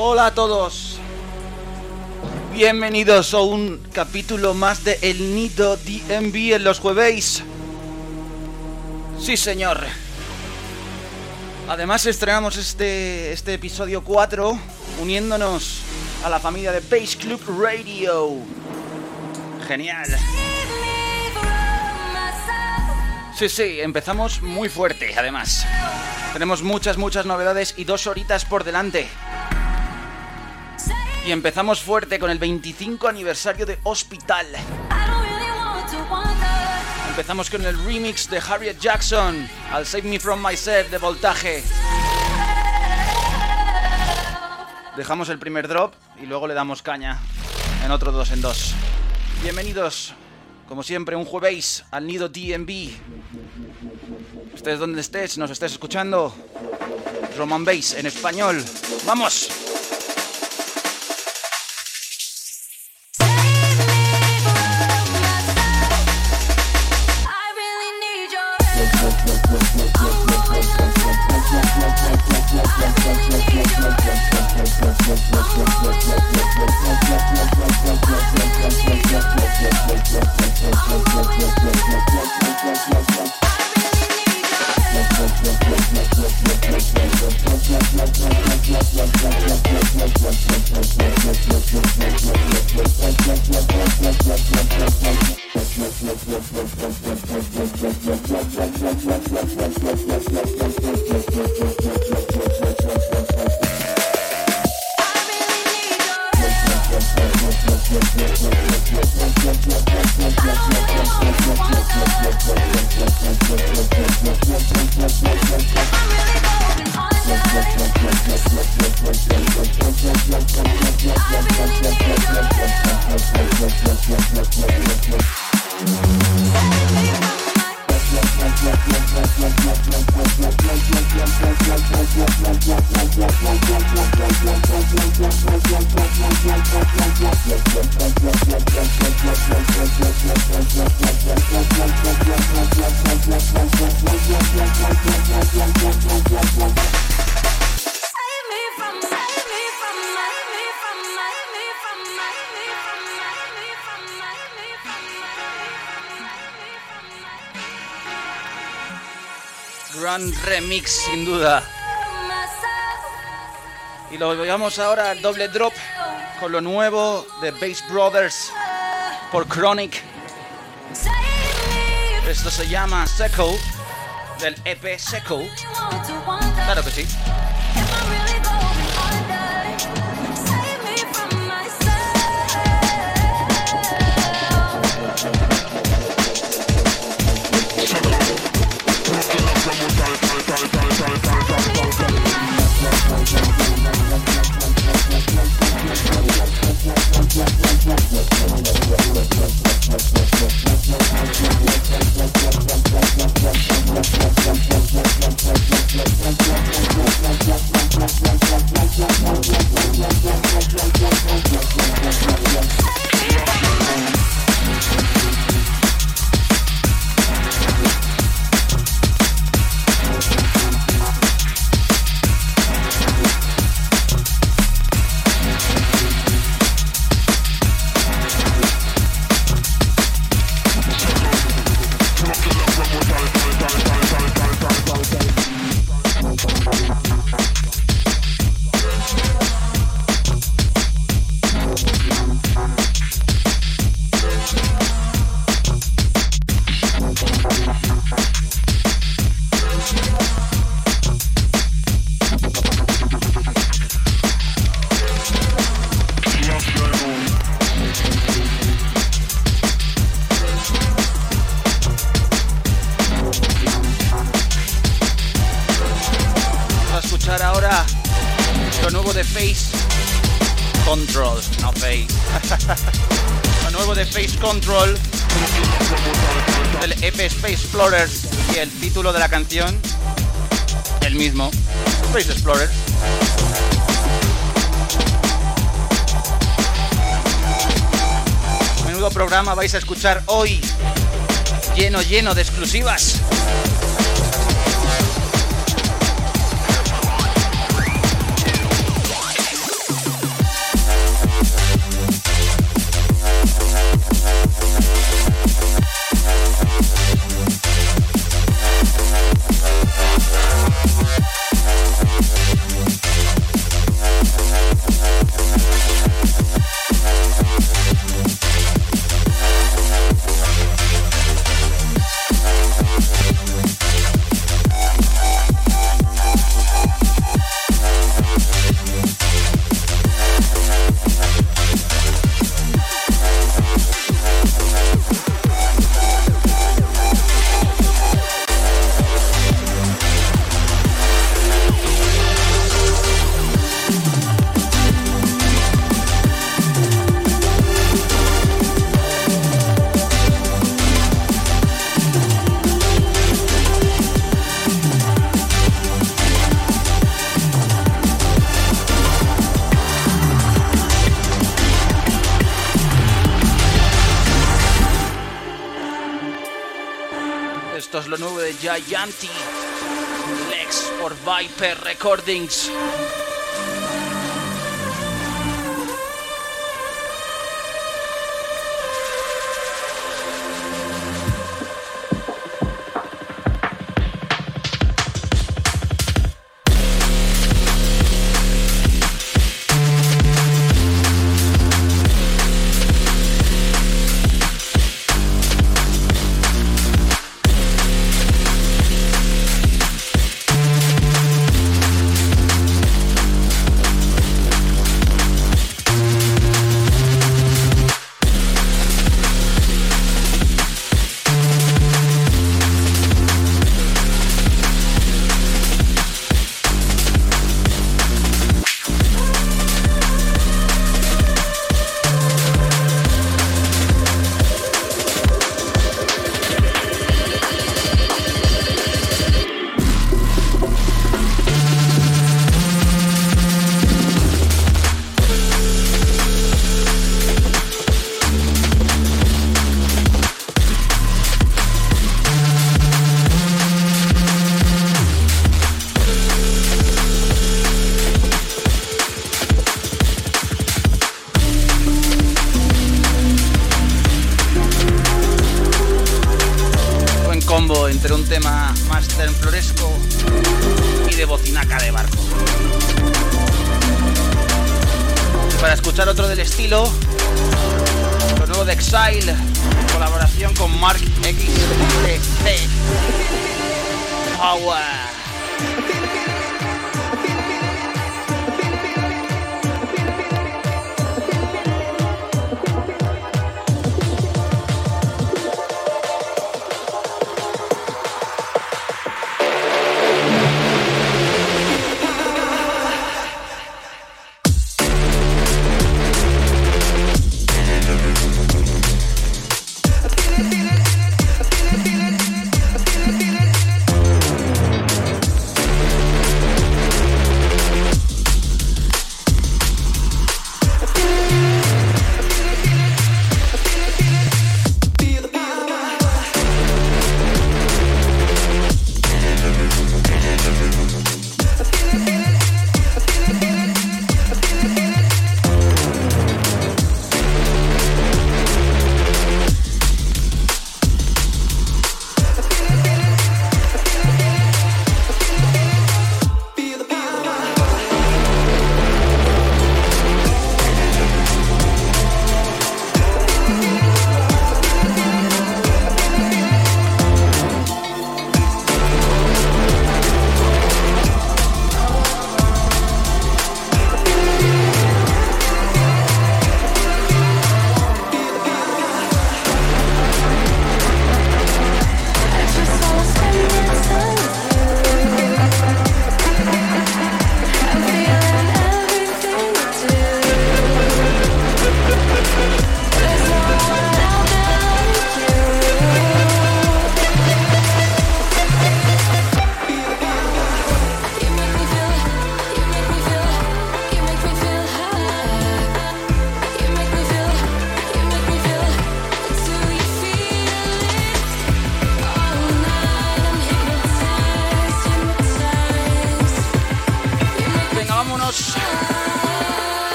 Hola a todos. Bienvenidos a un capítulo más de El Nido DMV en los jueves. Sí, señor. Además estrenamos este, este episodio 4 uniéndonos a la familia de Bass Club Radio. Genial. Sí, sí, empezamos muy fuerte, además. Tenemos muchas, muchas novedades y dos horitas por delante. Y empezamos fuerte con el 25 aniversario de Hospital. Empezamos con el remix de Harriet Jackson al Save Me From Myself de Voltaje. Dejamos el primer drop y luego le damos caña en otro dos en dos. Bienvenidos, como siempre, un jueves al nido DMV. Estés donde estés, nos estés escuchando. Roman Bass en español. ¡Vamos! Remix sin duda. Y lo veamos ahora al doble drop con lo nuevo de Bass Brothers por Chronic. Esto se llama Seco del EP Seco. Claro que sí. Escuchar hoy, lleno, lleno de exclusivas. De Gianti. Lex por Viper Recordings.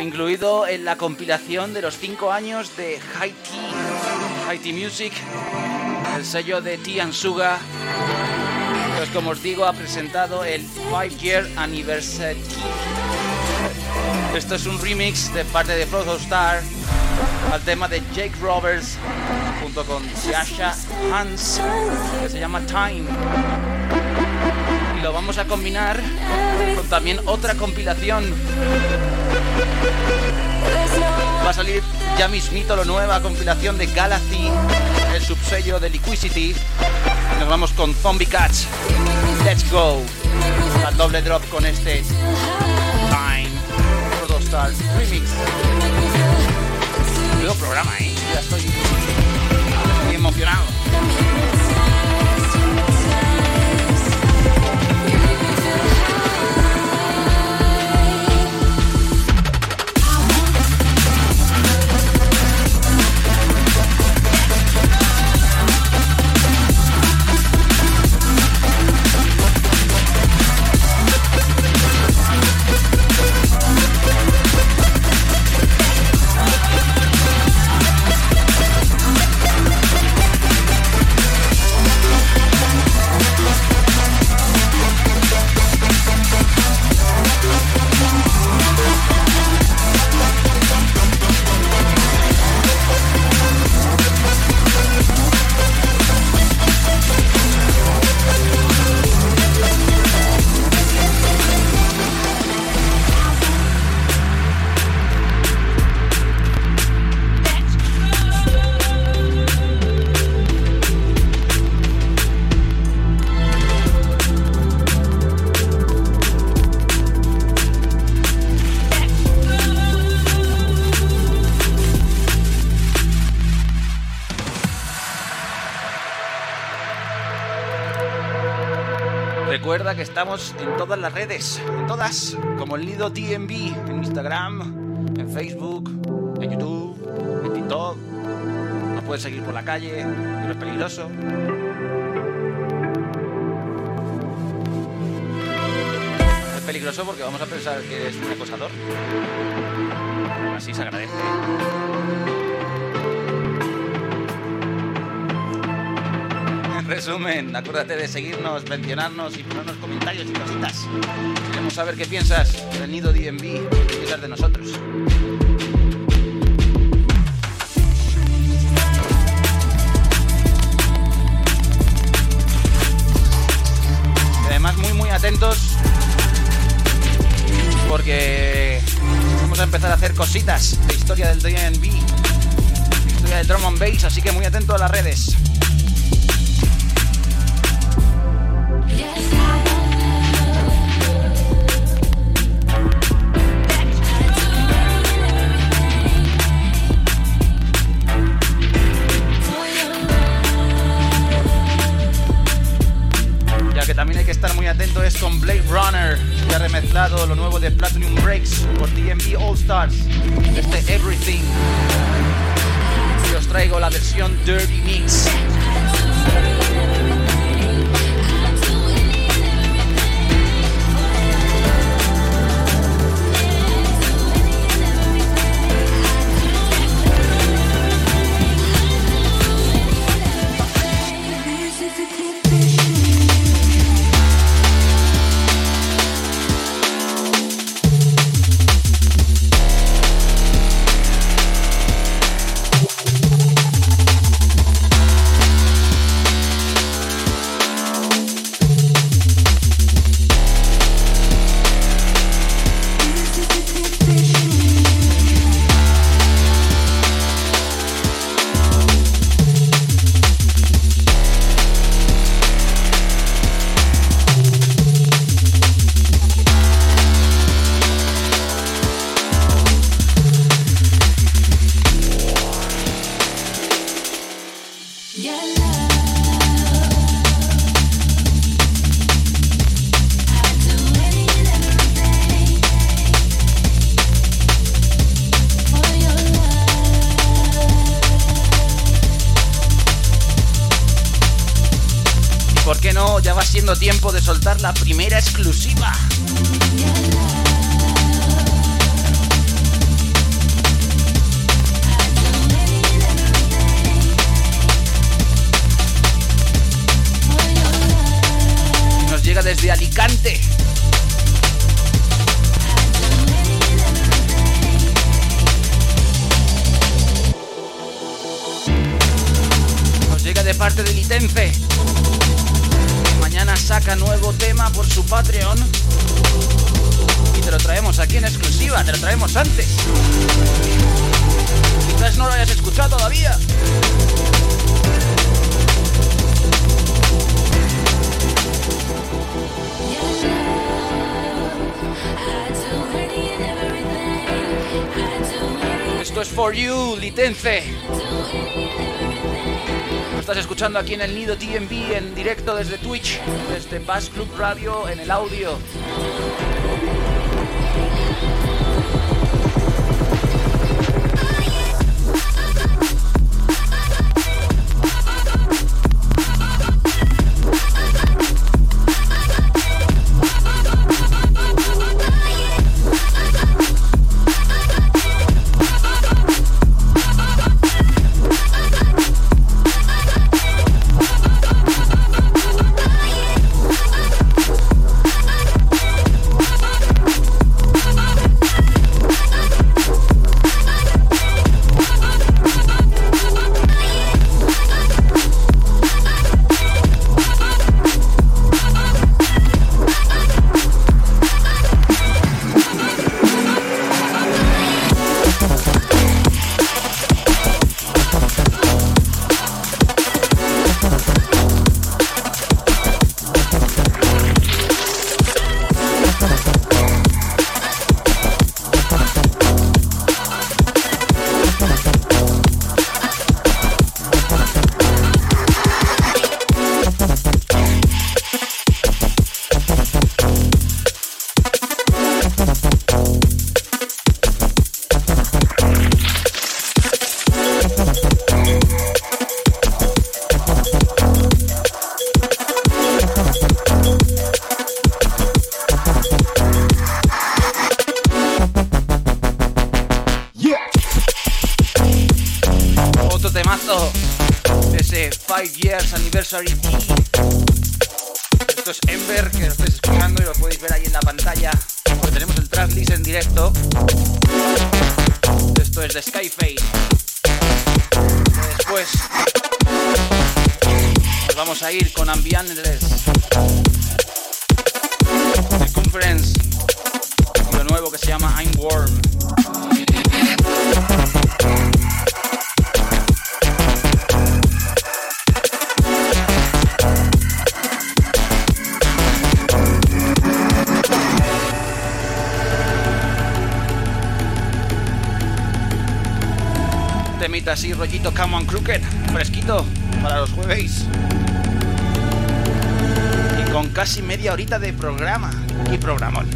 Incluido en la compilación de los 5 años de Haiti, Haiti Music, el sello de Tian Suga. Pues como os digo, ha presentado el 5 Year Anniversary. Esto es un remix de parte de Frodo Star al tema de Jake Roberts junto con Sasha Hans, que se llama Time. Y lo vamos a combinar con también otra compilación. Va a salir ya mismito lo nueva compilación de Galaxy, el subsello de Liquidity. Nos vamos con Zombie Cats. Let's go. Al doble drop con este Time Protostar Remix. Nuevo programa, ¿eh? Ya estoy, estoy emocionado. Estamos en todas las redes, en todas, como el Lido TMB, en Instagram, en Facebook, en YouTube, en TikTok. Nos puedes seguir por la calle, pero es peligroso. Es peligroso porque vamos a pensar que eres un acosador. Así se agradece. Resumen, acuérdate de seguirnos, mencionarnos y ponernos comentarios y cositas. Queremos saber qué piensas del nido DMV, qué piensas de nosotros. Y además muy muy atentos porque vamos a empezar a hacer cositas de historia del DMV, historia del drum and bass, así que muy atento a las redes. Lo nuevo de Platinum Breaks por DMV All Stars, este Everything. Y os traigo la versión Dirty Mix. Tiempo de soltar la aquí en el Nido TMB en directo desde Twitch, desde Bass Club Radio en el audio. Esto es Ember, que lo estáis escuchando y lo podéis ver ahí en la pantalla. Porque tenemos el tracklist en directo. Esto es de Skyface. Después nos vamos a ir con Ambianles. Circumference. Y lo nuevo que se llama I'm Warm. Así, rollito Come on Crooked, fresquito para los jueves. Y con casi media horita de programa y programón.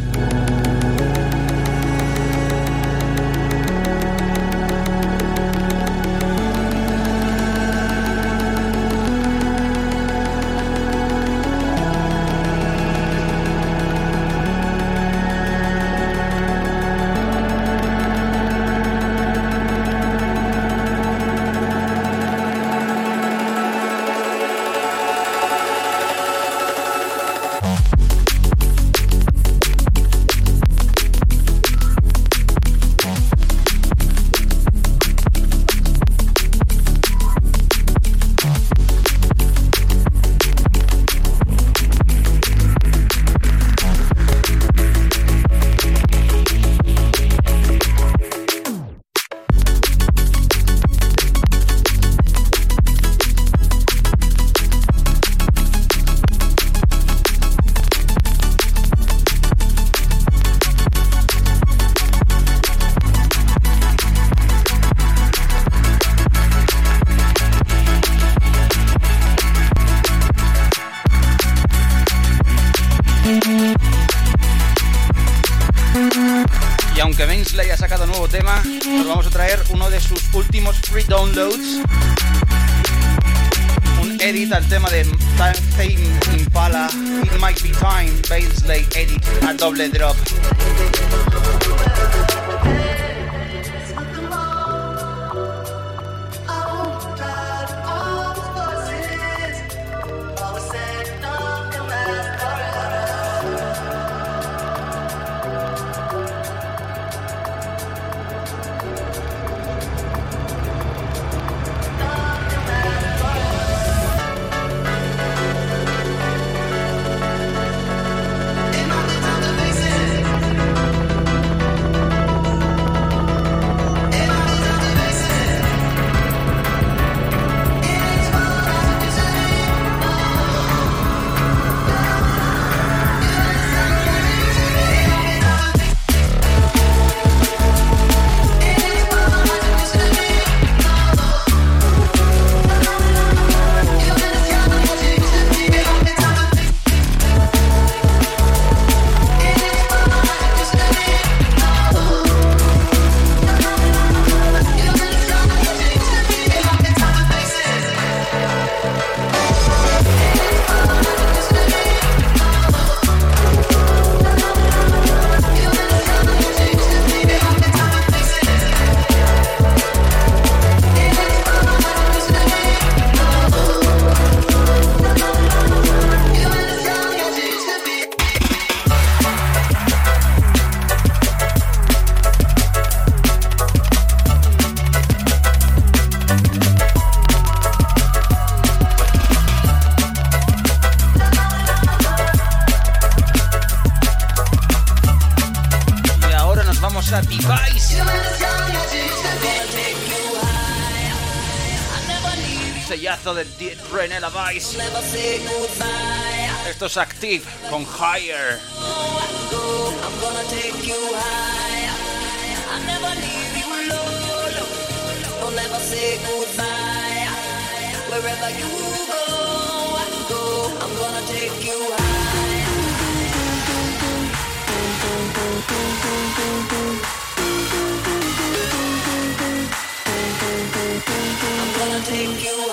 Tema, nos vamos a traer uno de sus últimos free downloads. Un edit al tema de Tame Impala, It Might Be Time, Mainsley edit a doble drop. De Dead Renella Vice. Esto es Active con Higher. Wherever you go, I'm gonna take you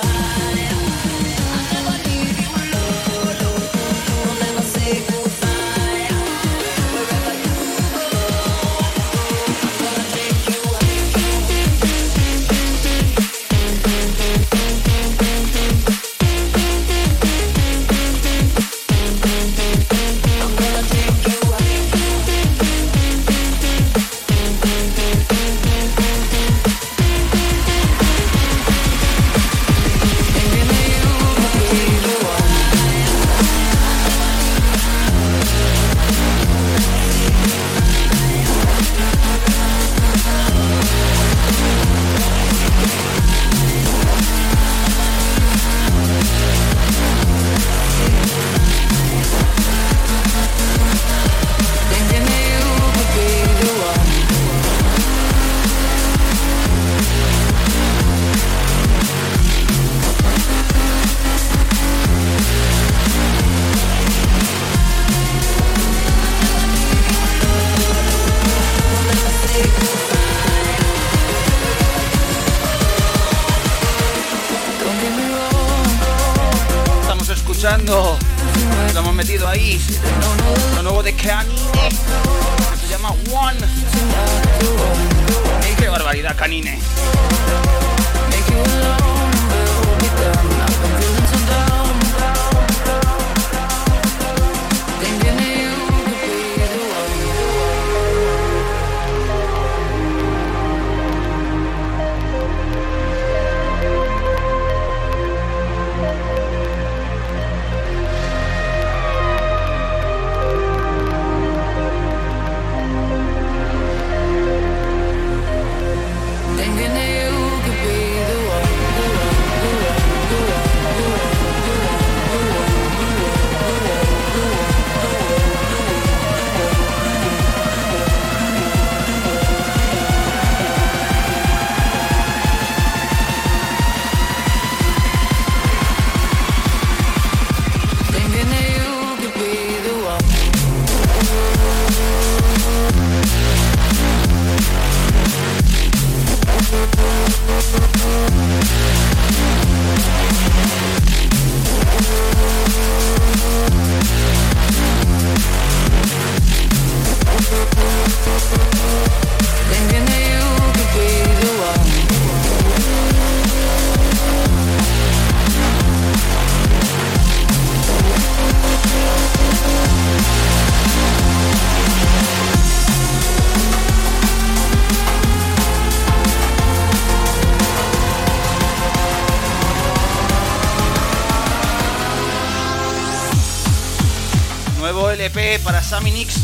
para Sammy Nix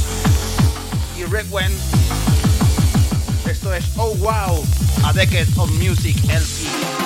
y Redwen. Esto es Oh Wow, a Decade of Music LP.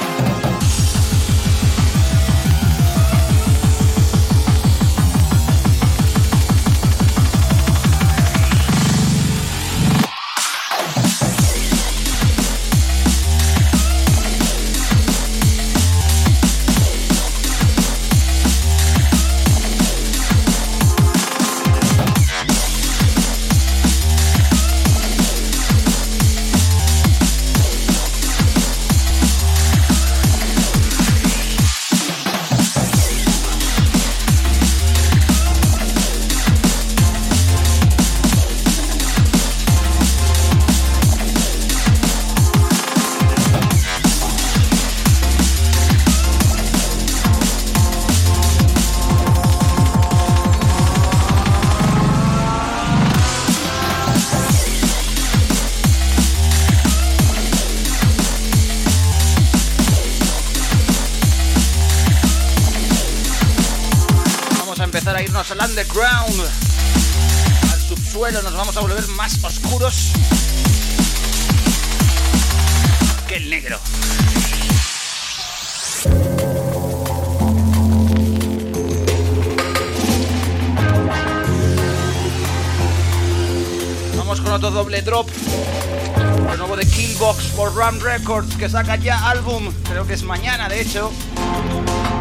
Saca ya álbum, creo que es mañana de hecho.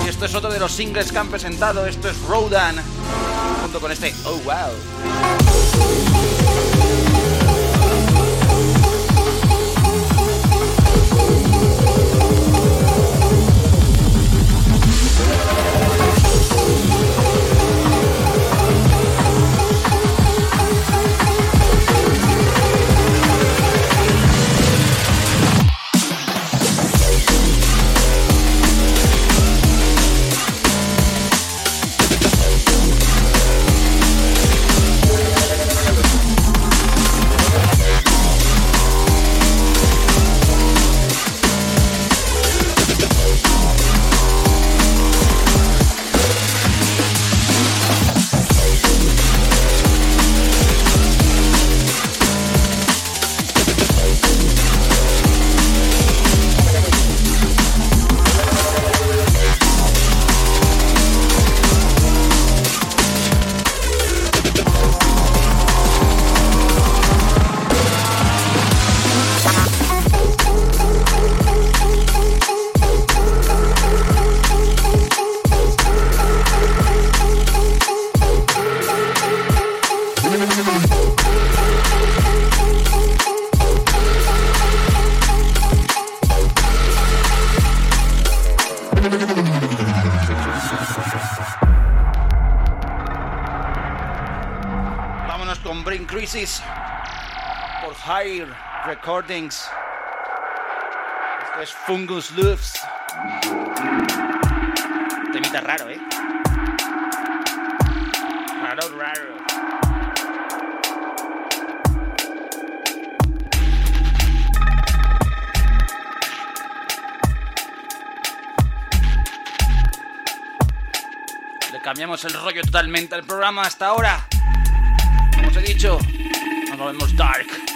Y esto es otro de los singles que han presentado, esto es Rodan, junto con este Oh Wow. Recordings. Esto es Fungus Loops. Temita raro, ¿eh? Raro, raro. Le cambiamos el rollo totalmente al programa hasta ahora. Como os he dicho, nos movemos dark.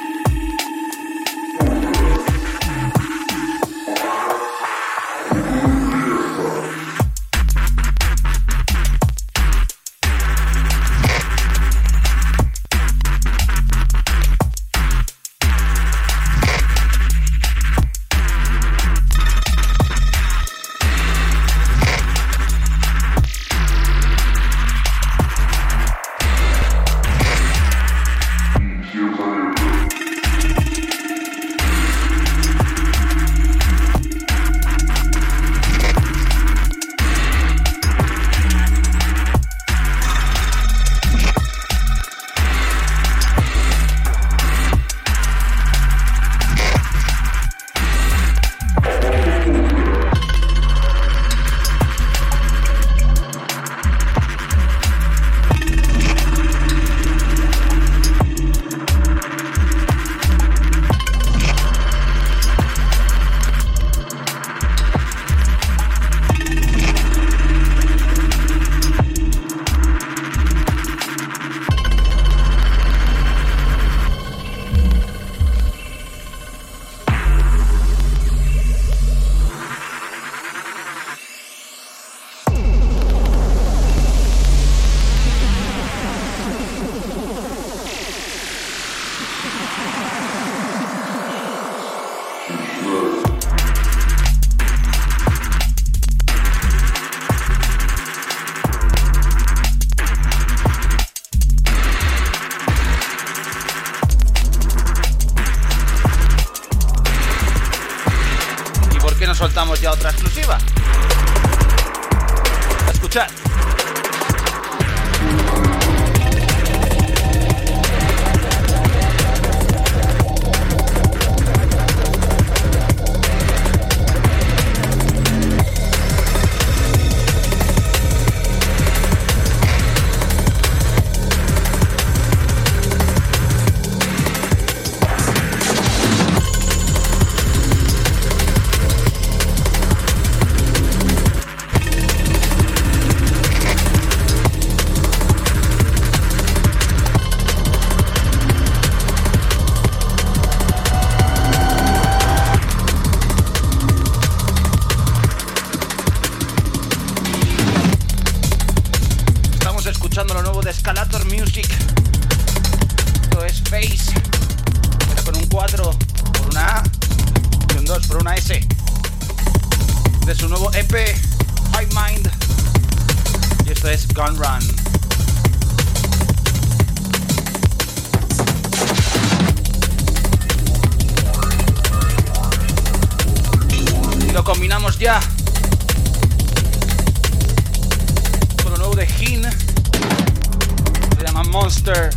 Monster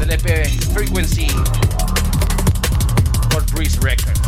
del EP Frequency por Breeze Records.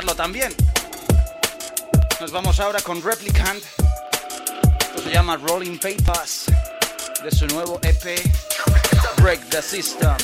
También. Nos vamos ahora con Replicant. Se llama Rolling Papers de su nuevo EP Break the System.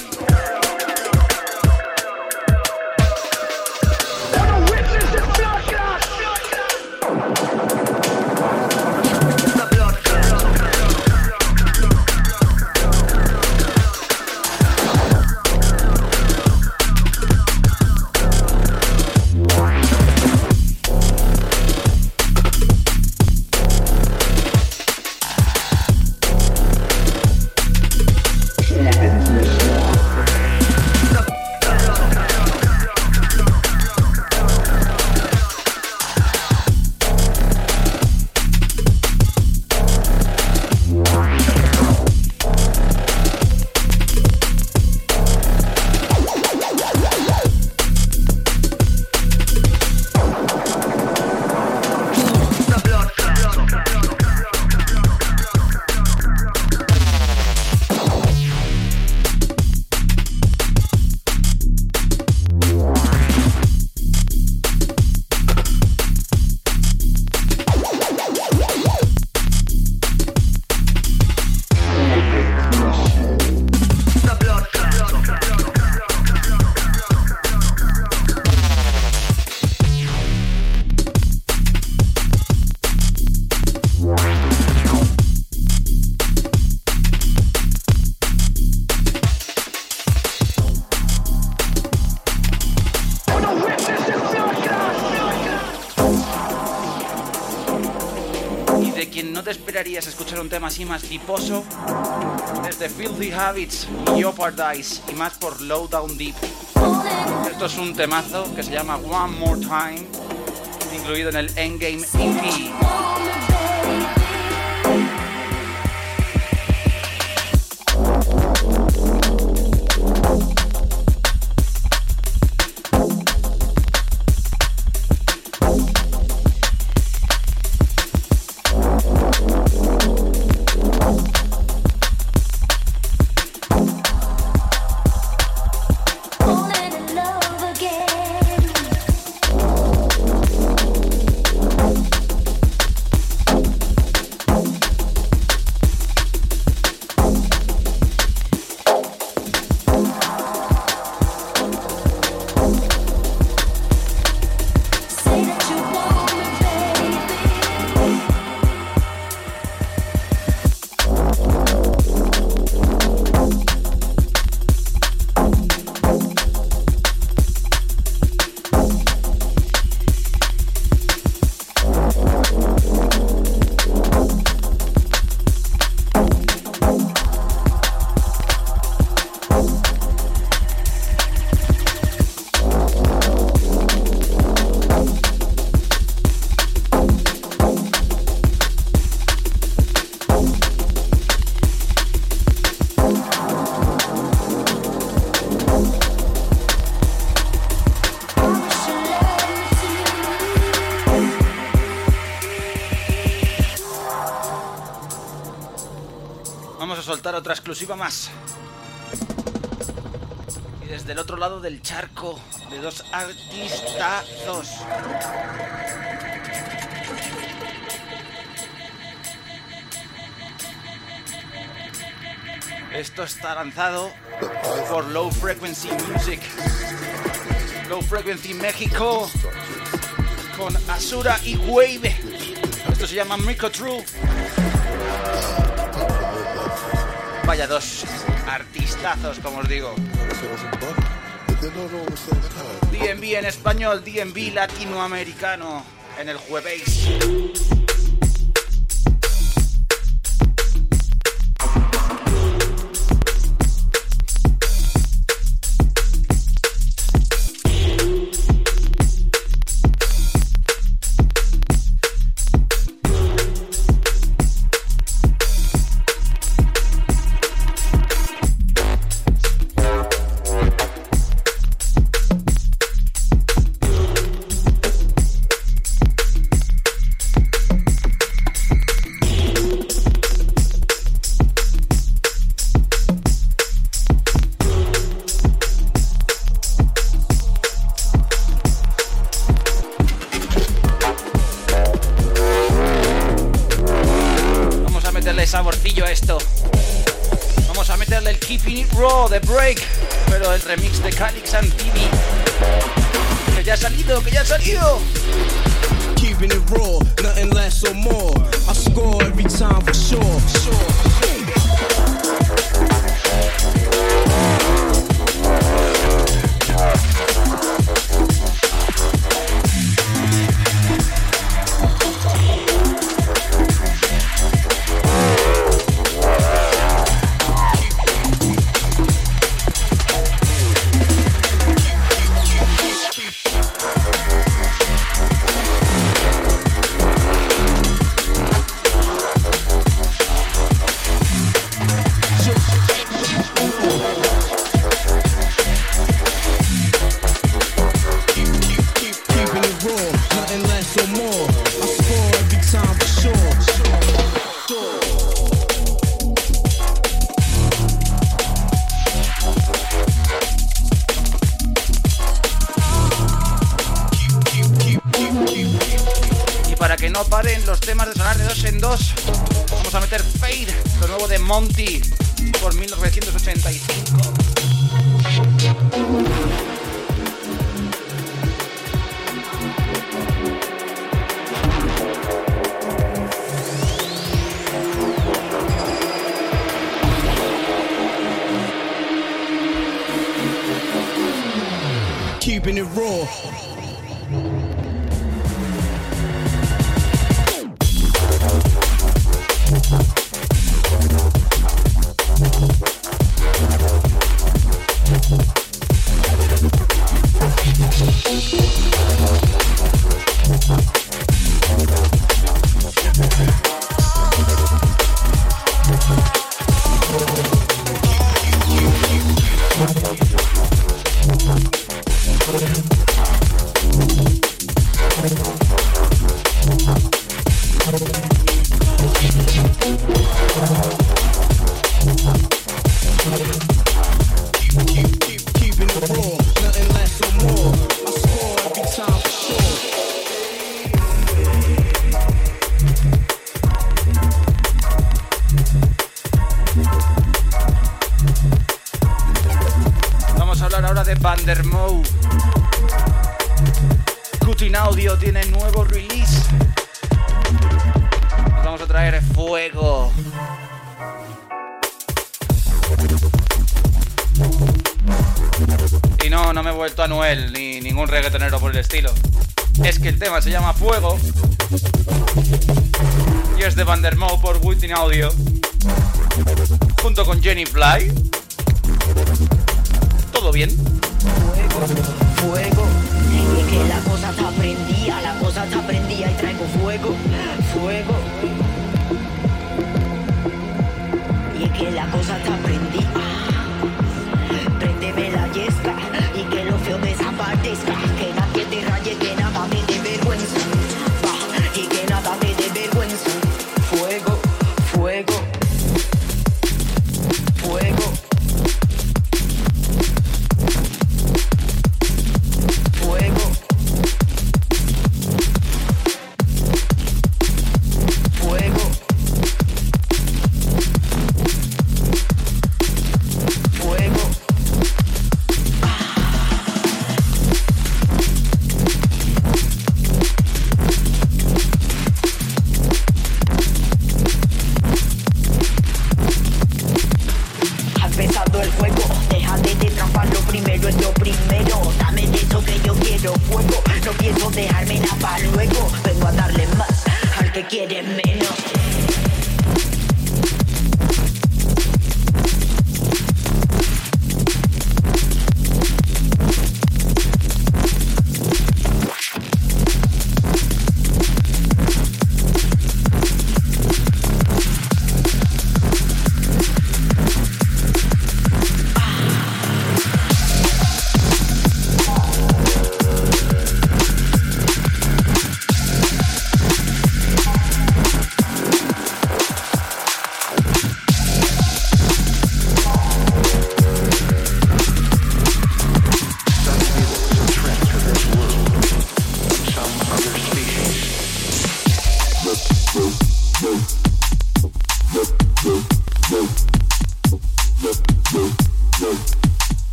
Así más tiposo. Desde Filthy Habits, Jeopardize y más por Low Down Deep. Esto es un temazo que se llama One More Time, incluido en el Endgame EP. Exclusiva más. Y desde el otro lado del charco, de dos artistazos. Esto está lanzado por Low Frequency Music. Low Frequency México con Asura y Wave. Esto se llama Micro True. Vaya dos artistazos, como os digo. DMV en español, DMV latinoamericano en el jueves.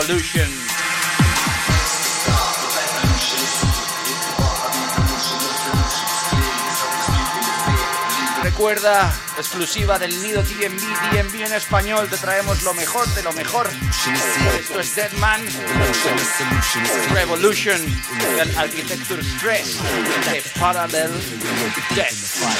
Revolution. Recuerda, exclusiva del Nido DMV, DMV en español, te traemos lo mejor de lo mejor. Esto es Deadman Revolution del Architecture Stress de Parallel Death.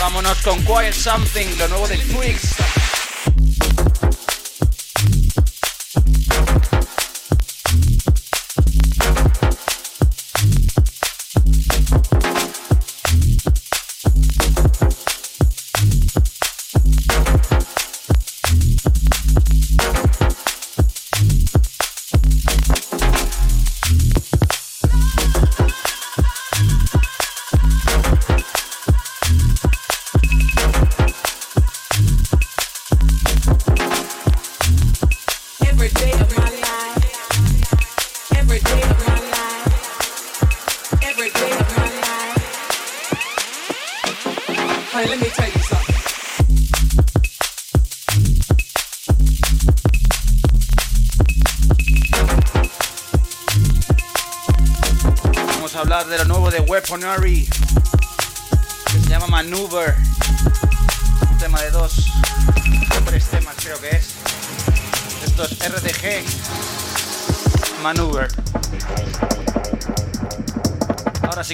Vámonos con Quiet Something, lo nuevo de Twix.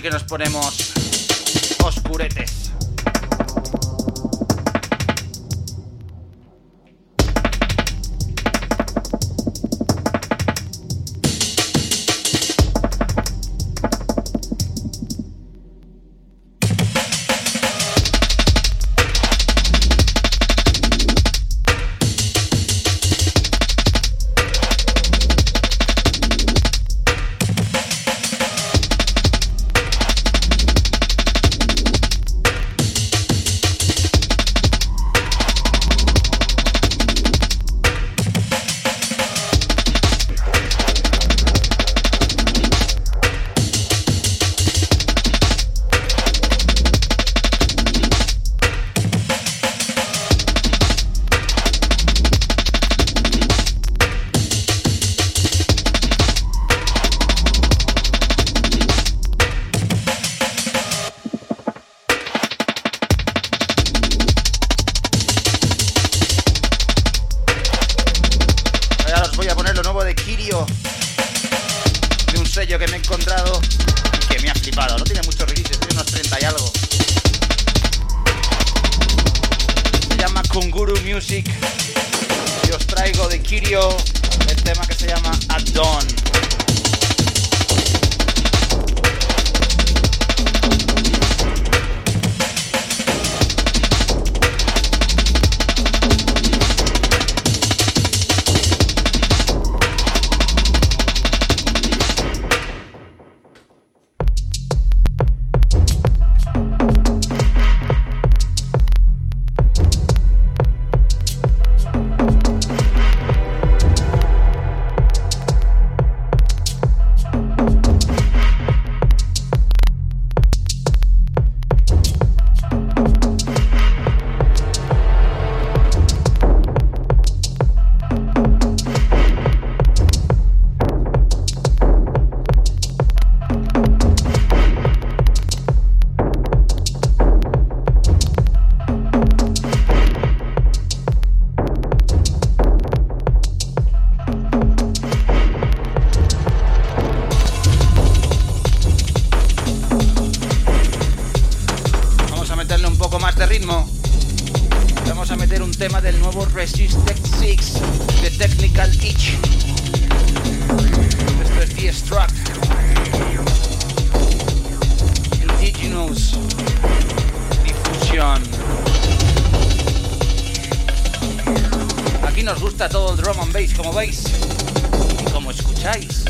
que nos ponemos Resist Tech 6 de Technical Itch. Esto es The Struct. Indigenous. Difusión. Aquí nos gusta todo el drum and bass, como veis y como escucháis.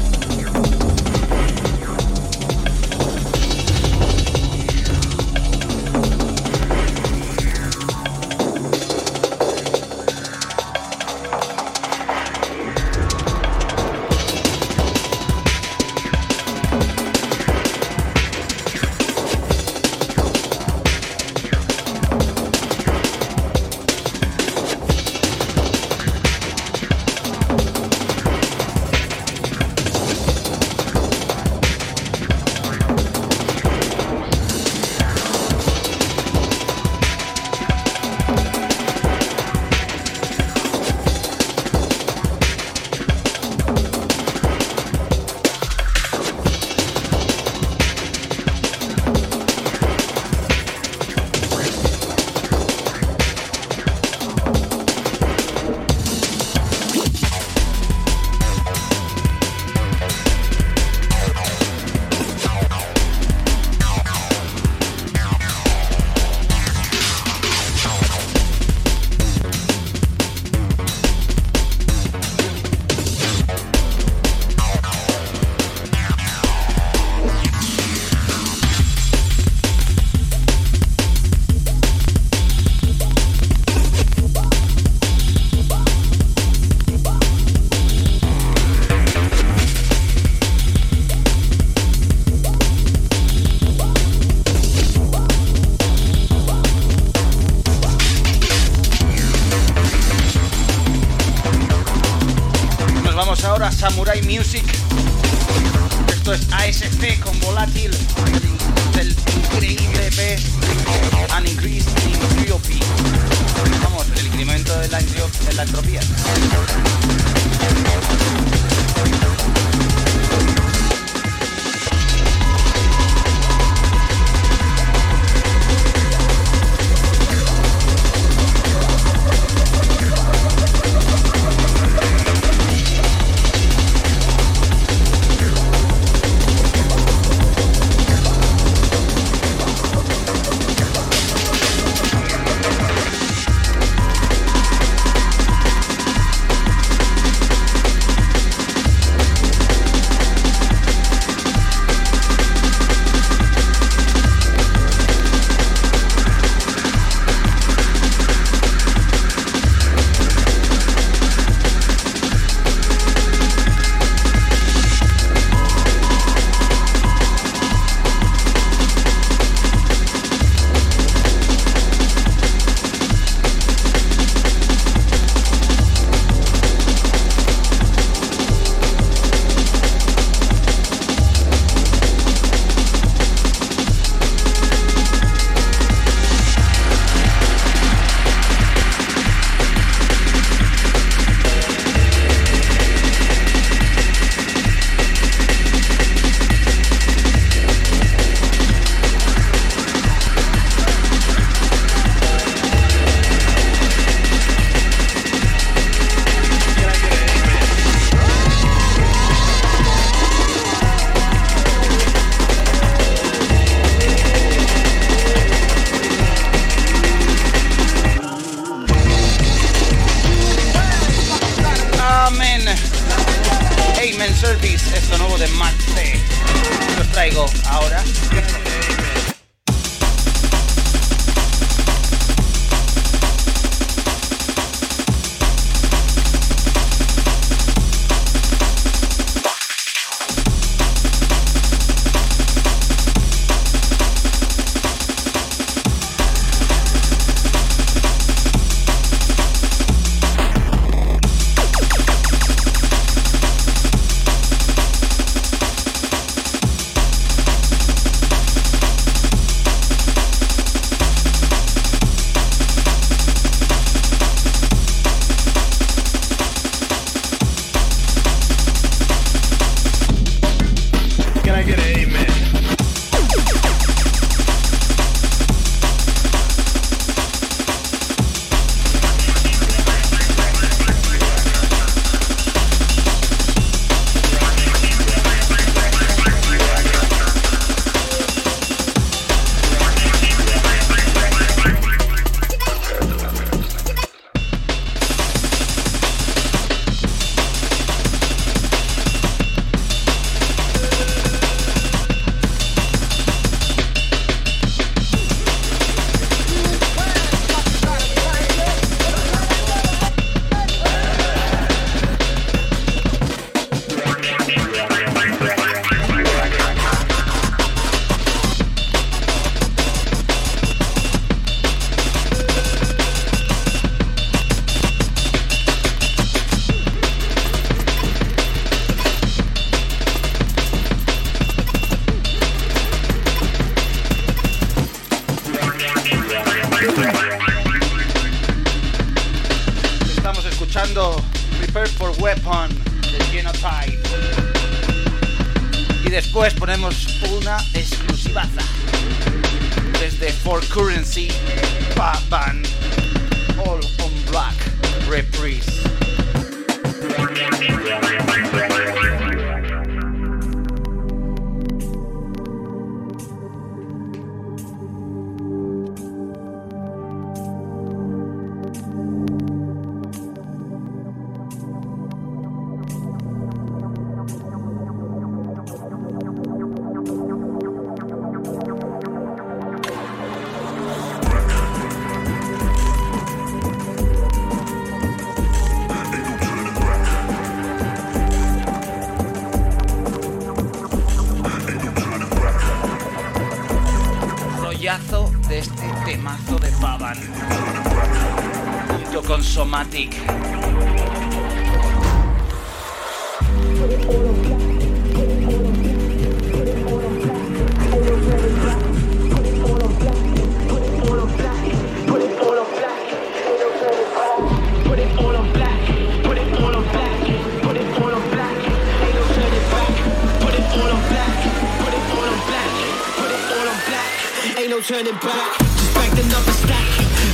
it back. Just back the stack.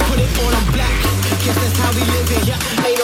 Put it all on black. Guess that's how we live it. Yeah.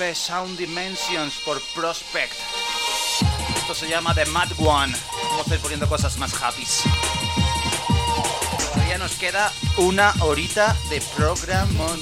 Sound Dimensions por Prospect. Esto se llama The Mad One. Vamos a ir poniendo cosas más happy. Todavía nos queda una horita de programón.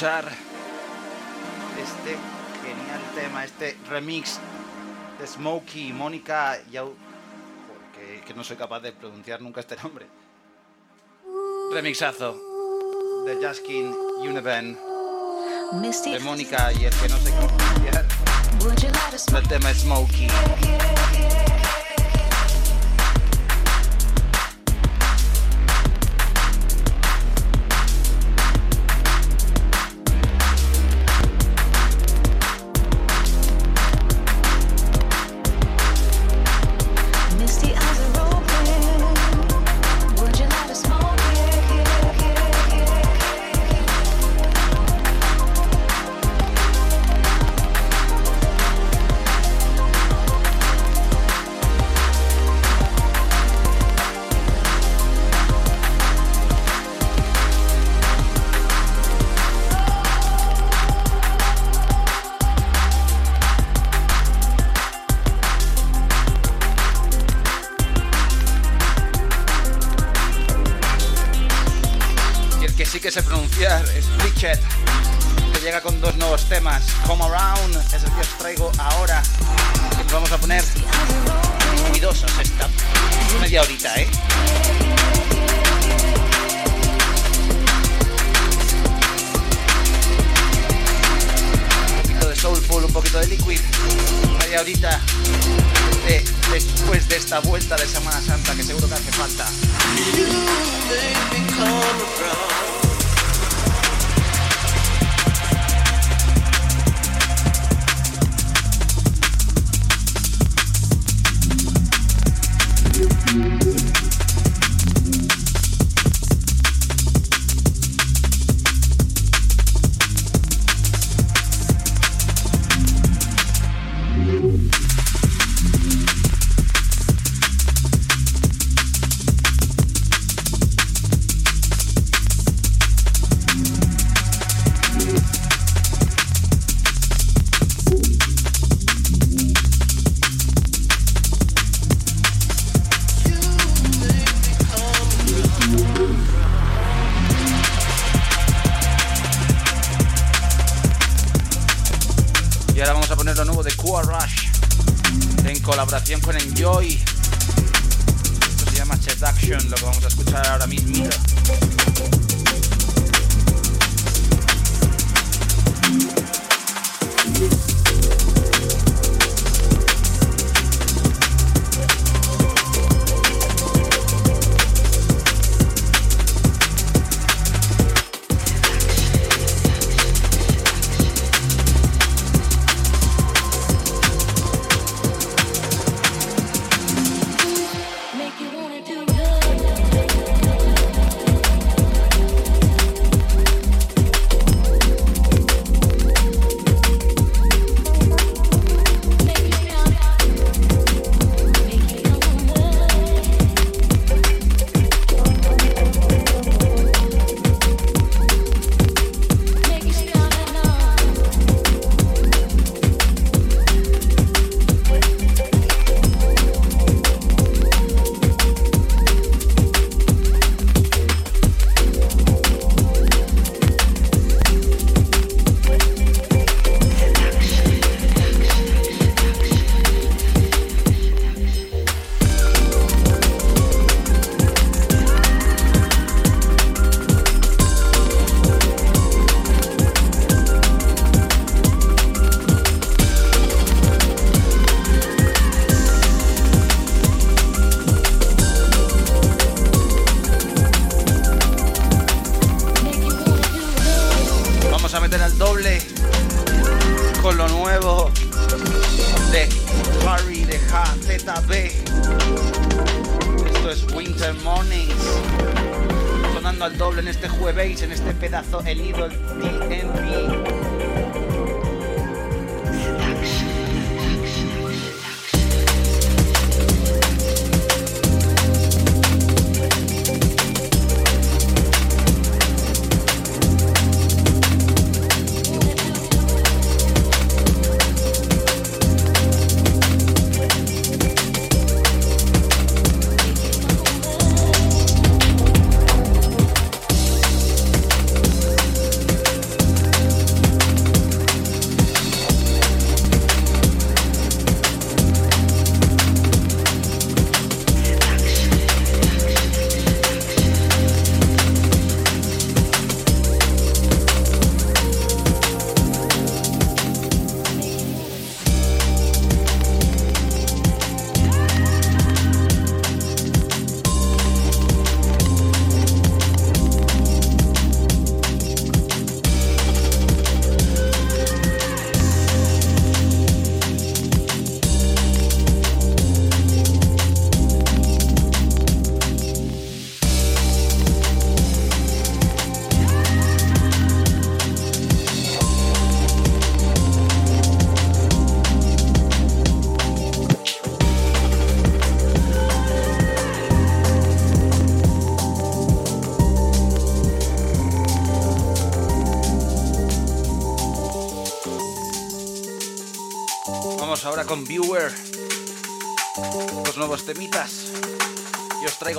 escuchar este genial tema, este remix de Smokey y Mónica Yau... Porque, que no soy capaz de pronunciar nunca este nombre. Remixazo de Jaskin Univen de Mónica y el que no sé pronunciar. El tema es Smokey.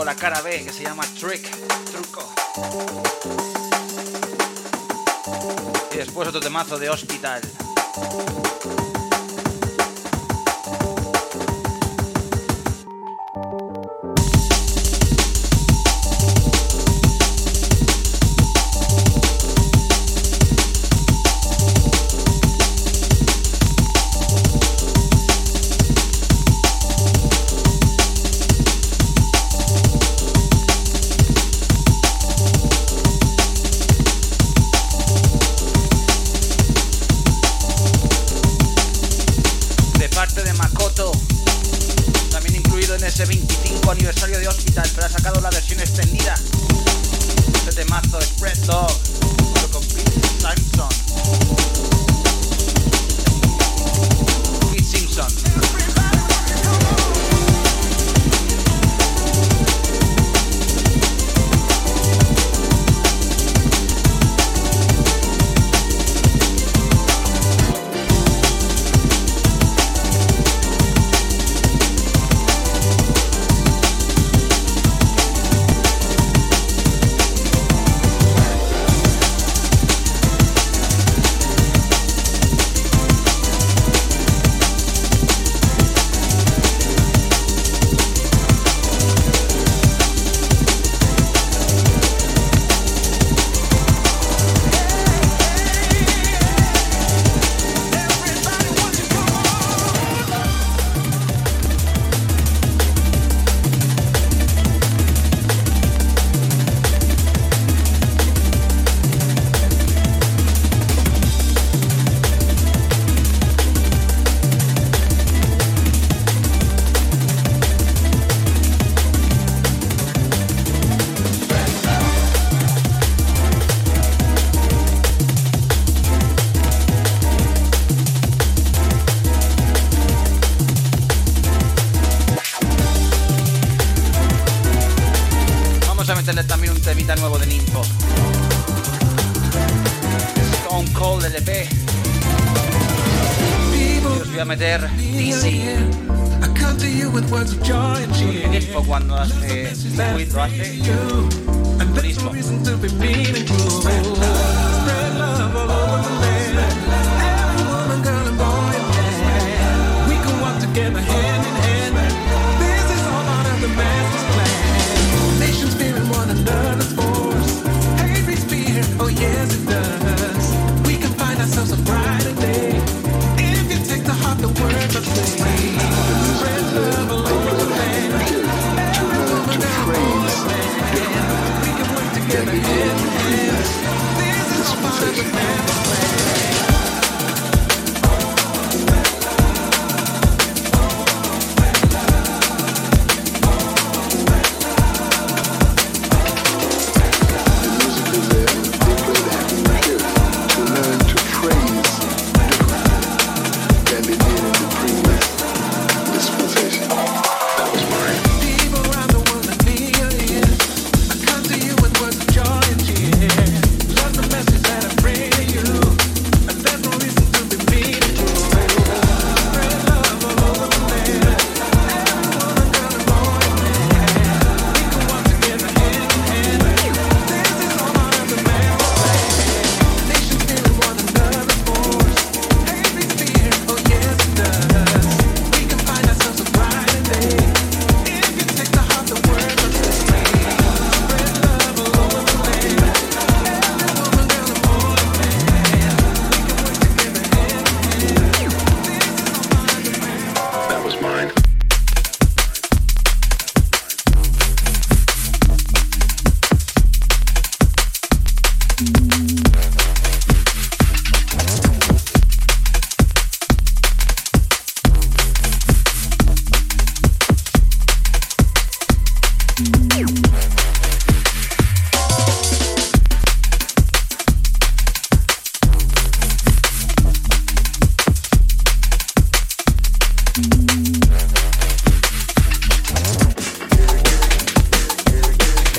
La cara B que se llama Trick. Truco. Y después otro temazo de Hospital.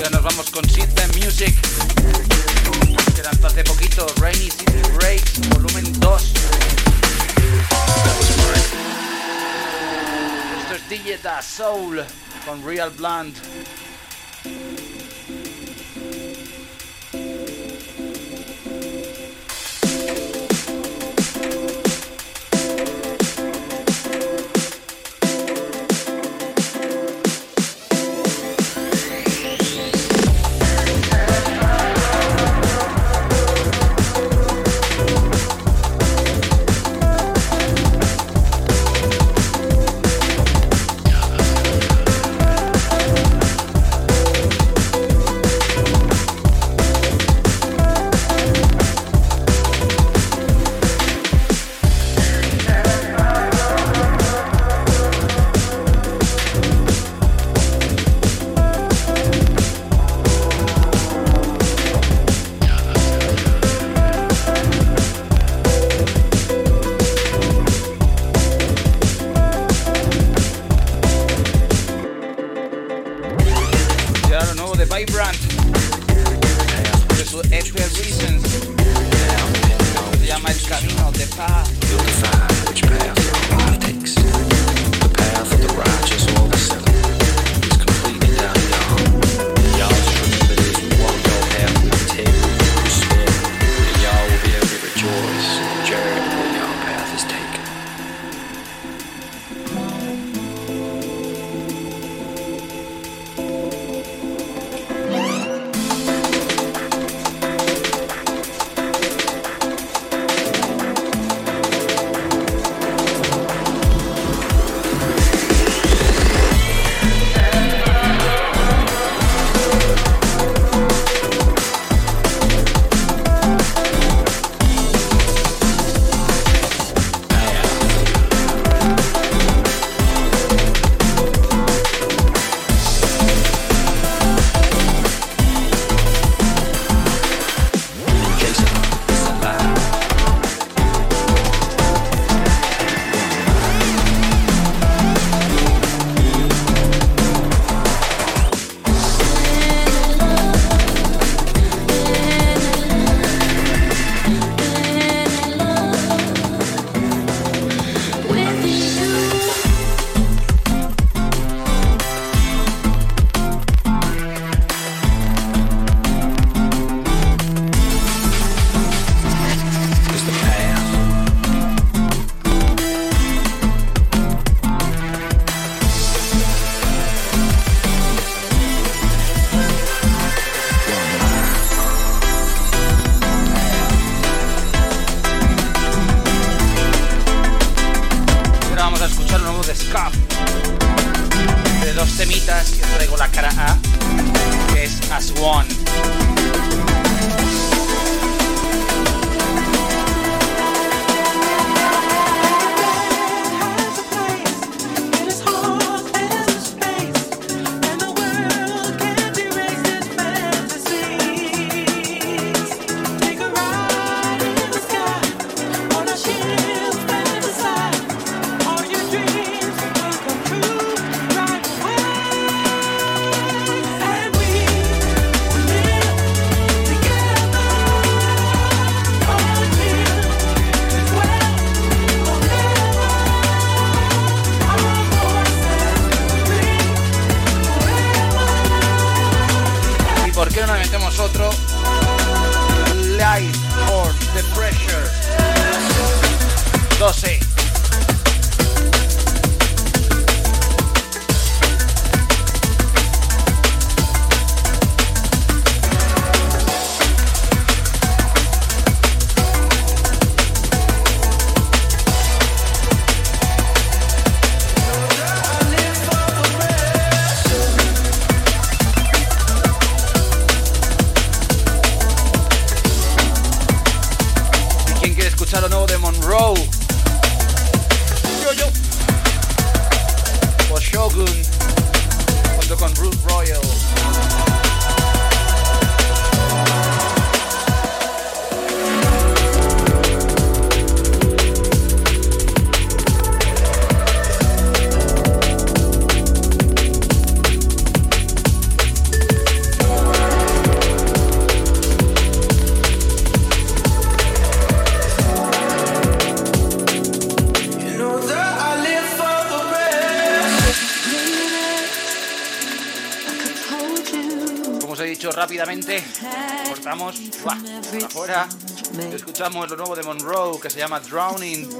Venga, nos vamos con Sita Music. Que lanzó hace poquito Rainy City Breaks, volumen 2. Esto es DJ Soul con Real Blunt. llama Drowning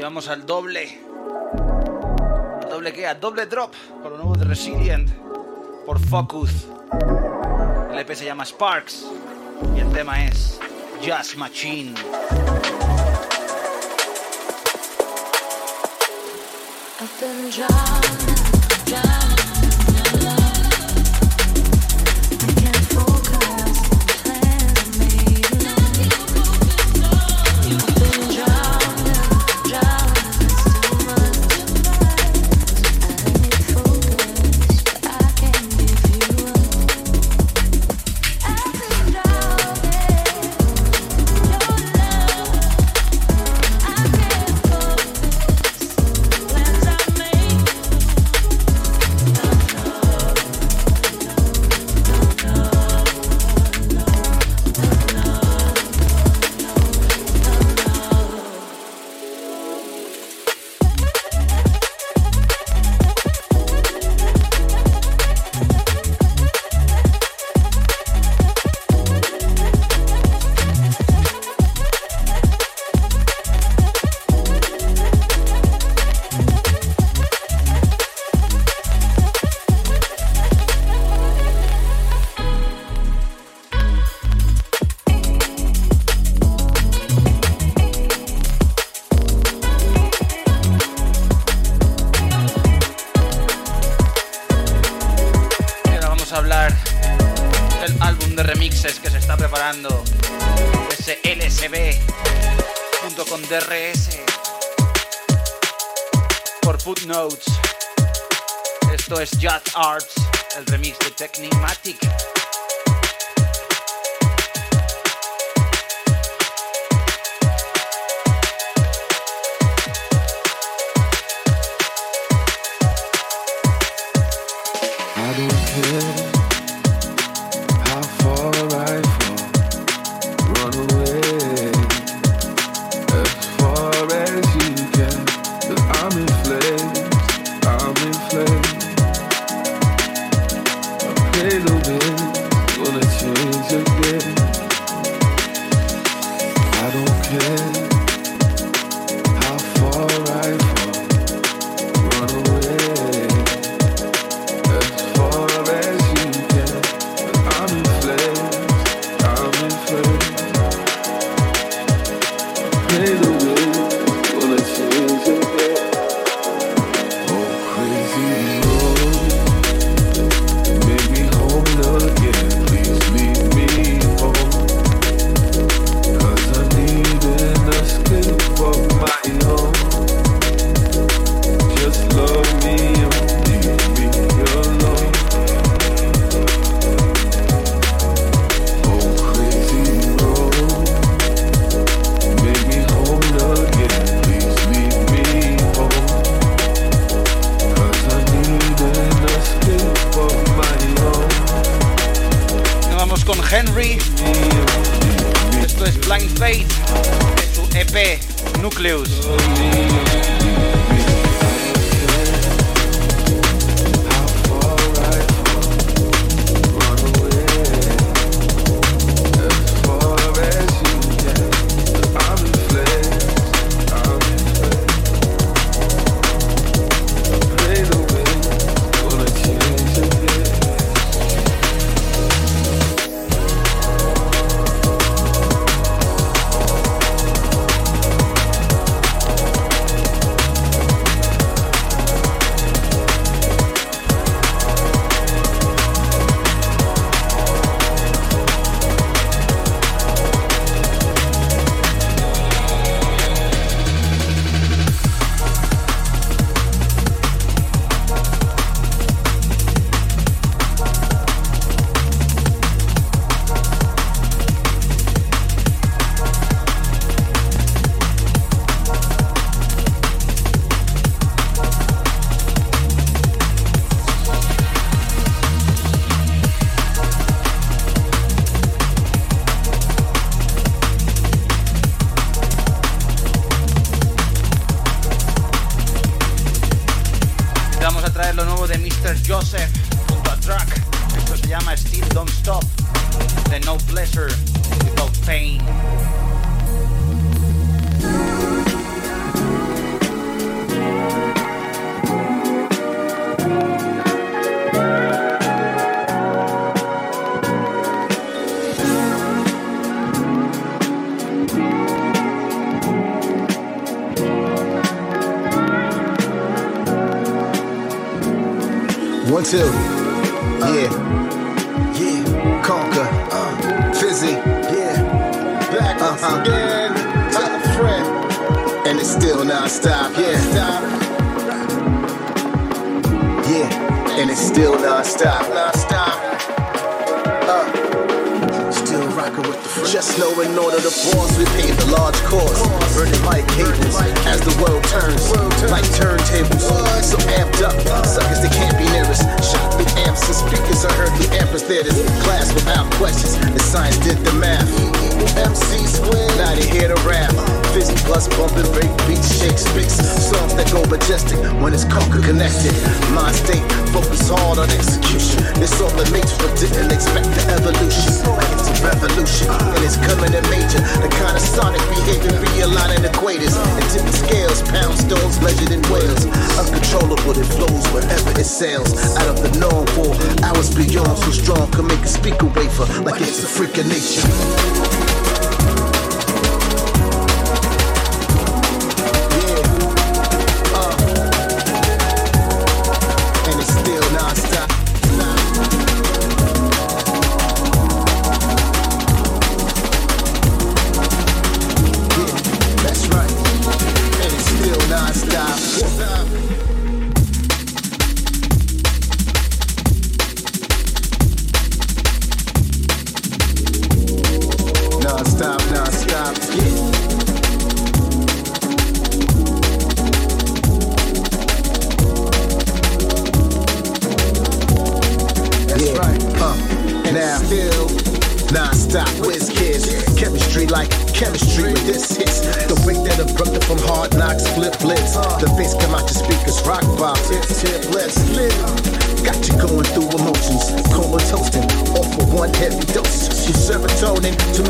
llevamos al doble. ¿Al doble qué? Al doble drop con lo nuevo de Resilient por Focus. El EP se llama Sparks y el tema es Jazz Machine.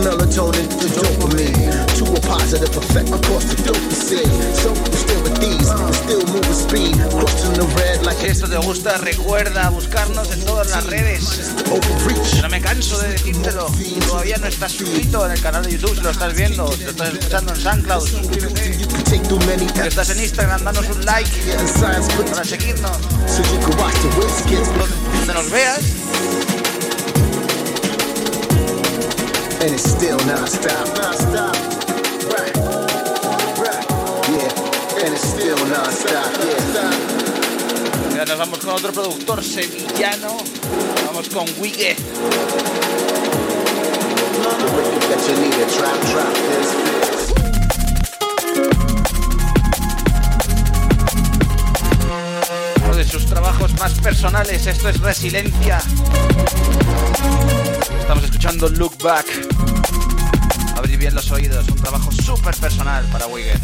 melatonin dopamine a positive effect the with these, still moving speed, crossing the red like. Si esto te gusta, recuerda buscarnos en todas las redes. No me canso de decírtelo. Todavía no estás suscrito en el canal de YouTube, si lo estás viendo, si lo estás escuchando en SoundCloud. Si estás en Instagram, danos un like para seguirnos. Donde nos veas and it's still non-stop. non-stop. Right. Right. Yeah. And it's still non-stop. Yeah. Ya nos vamos con otro productor sevillano. Vamos con Wigue. Uno de sus trabajos más personales, esto es Resiliencia. Estamos escuchando Look Back. Abrir bien los oídos, un trabajo súper personal para Wigan.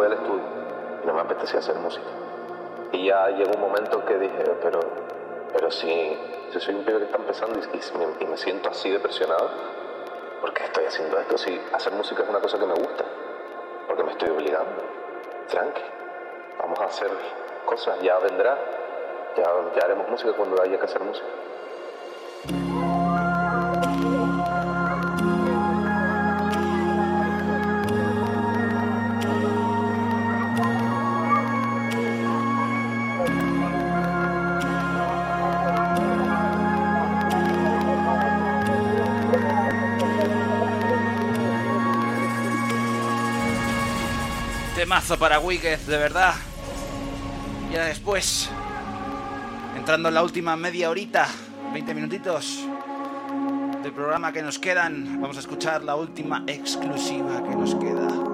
Voy al estudio y no me apetecía hacer música. Y ya llegó un momento que dije, pero, pero si, si soy un pibe que está empezando y, me, siento así de presionado, ¿por qué estoy haciendo esto? Si hacer música es una cosa que me gusta, porque me estoy obligando. Tranqui, vamos a hacer cosas, ya vendrá, ya, ya haremos música cuando haya que hacer música. Temazo para Wicked, de verdad. Ya después, entrando en la última media horita, 20 minutitos del programa que nos quedan, vamos a escuchar la última exclusiva que nos queda.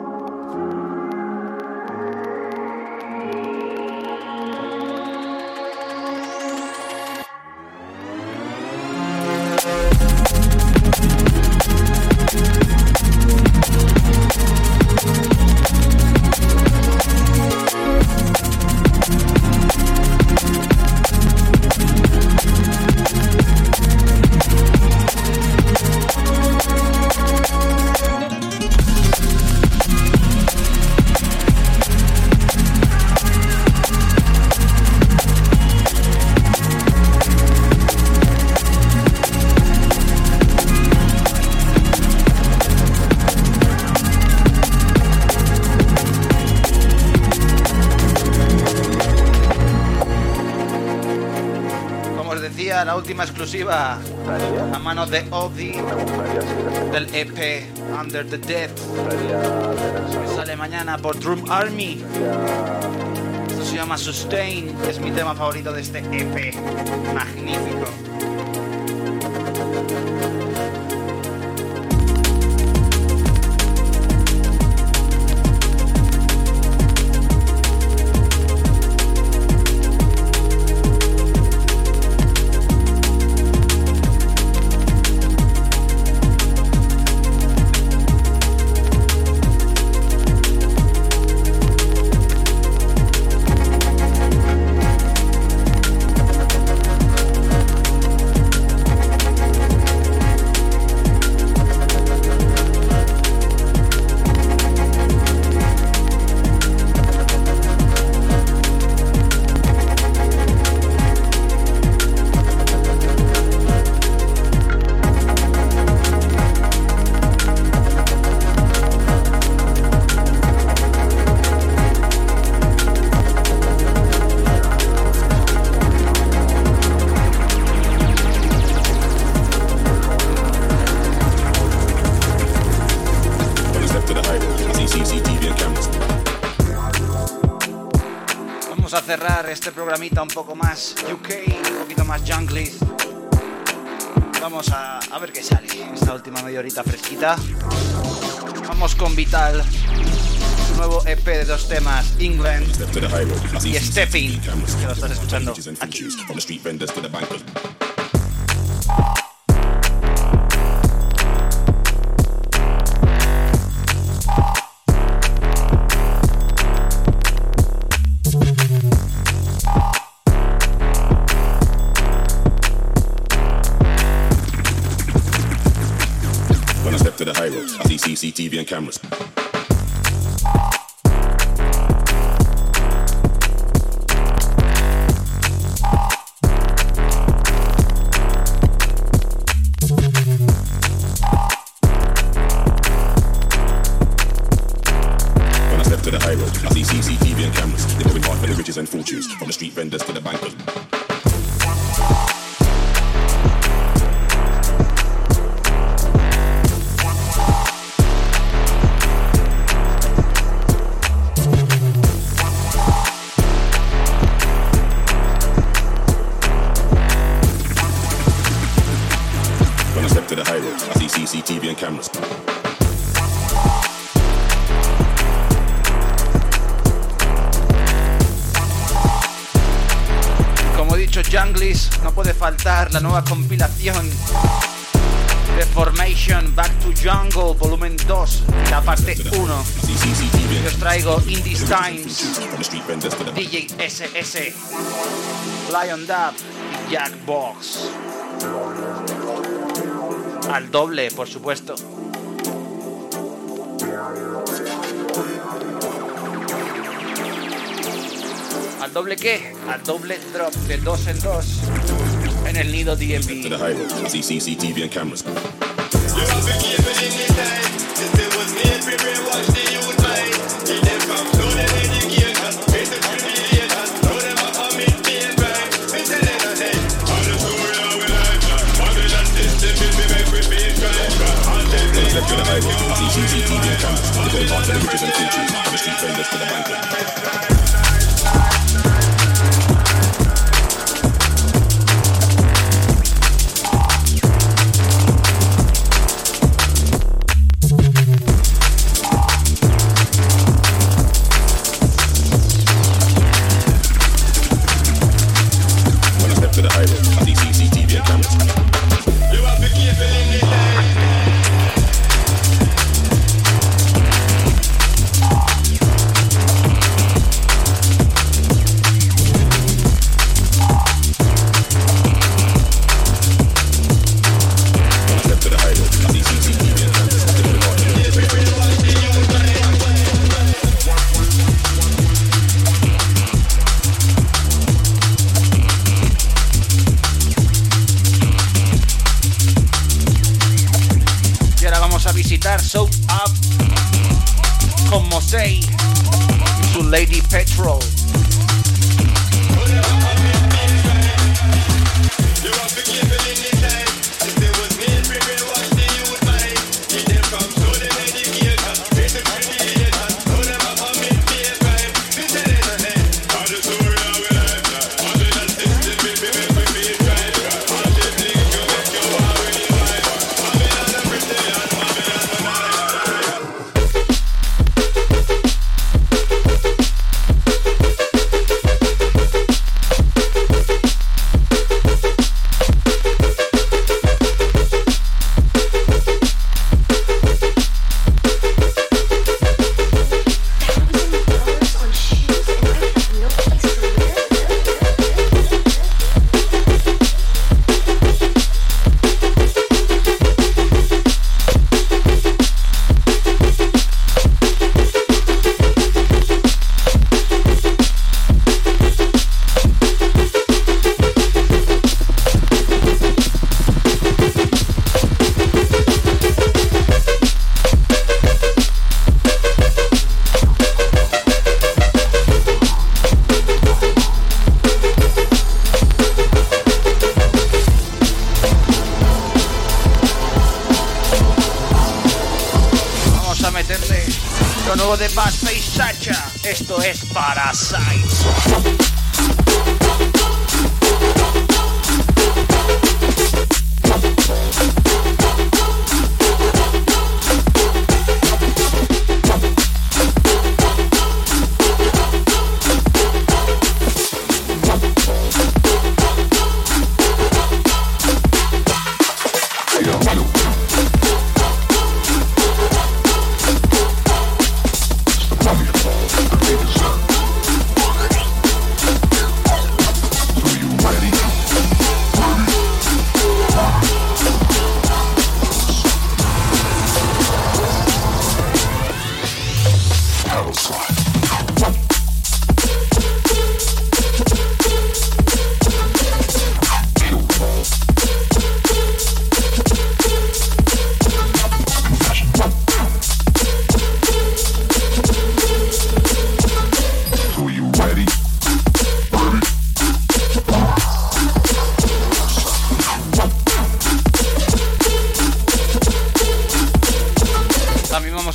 Exclusiva a manos de Ozzy del EP Under the Death. que sale mañana por Drum Army. Esto se llama Sustain, es mi tema favorito de este EP. Magnífico. EP de dos temas, England y Stepping, que lo estás escuchando aquí. When I step to the high road, I see CCTV and cameras. La nueva compilación de Formation Back to Jungle, volumen 2, la parte 1. Y os traigo In These Times, DJ SS, Lion Dub y Jackbox. Al doble, por supuesto. ¿Al doble qué? Al doble drop de 2 en 2 en el nido to the DMV. high road, I see CCTV and cameras. When I step to the high road, I see CCTV and cameras. They're going hard for the riches and fortunes, from the street vendors to the bankers.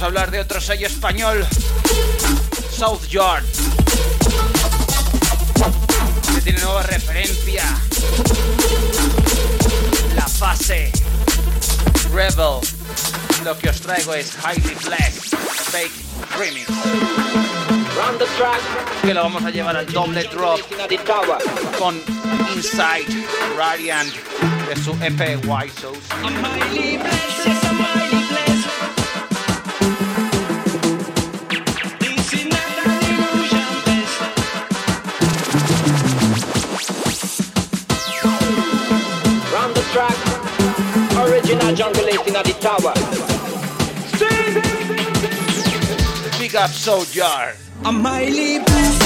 a hablar de otro sello español, South Yard, que tiene nueva referencia, la fase Rebel. Lo que os traigo es Highly Flex Fake Remix. Que lo vamos a llevar al doble drop con Inside Radiant de su EP White Shows. a jungle late in the tower. Big up soldier. I'm Miley Bless.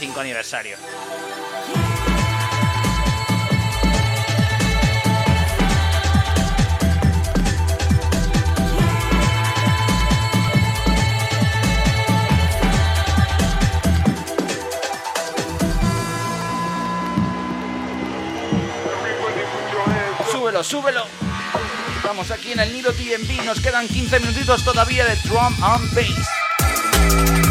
25 aniversario. Súbelo, súbelo. Estamos aquí en el Nilo TNB. Nos quedan 15 minutitos todavía de drum and bass.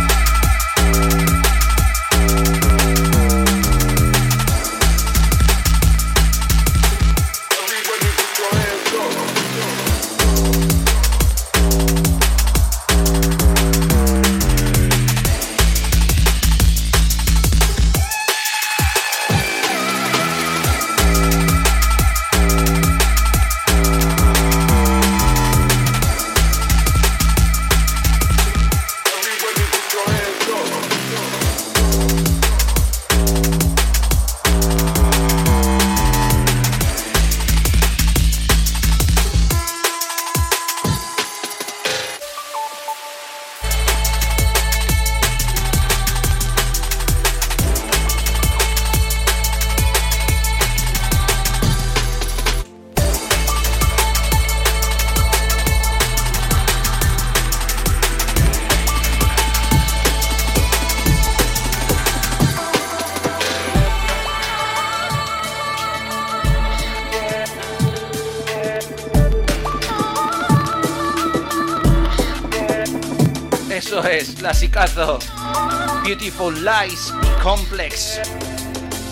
Beautiful Lies y Complex.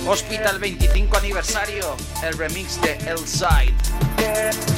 Hospital 25 aniversario, el remix de El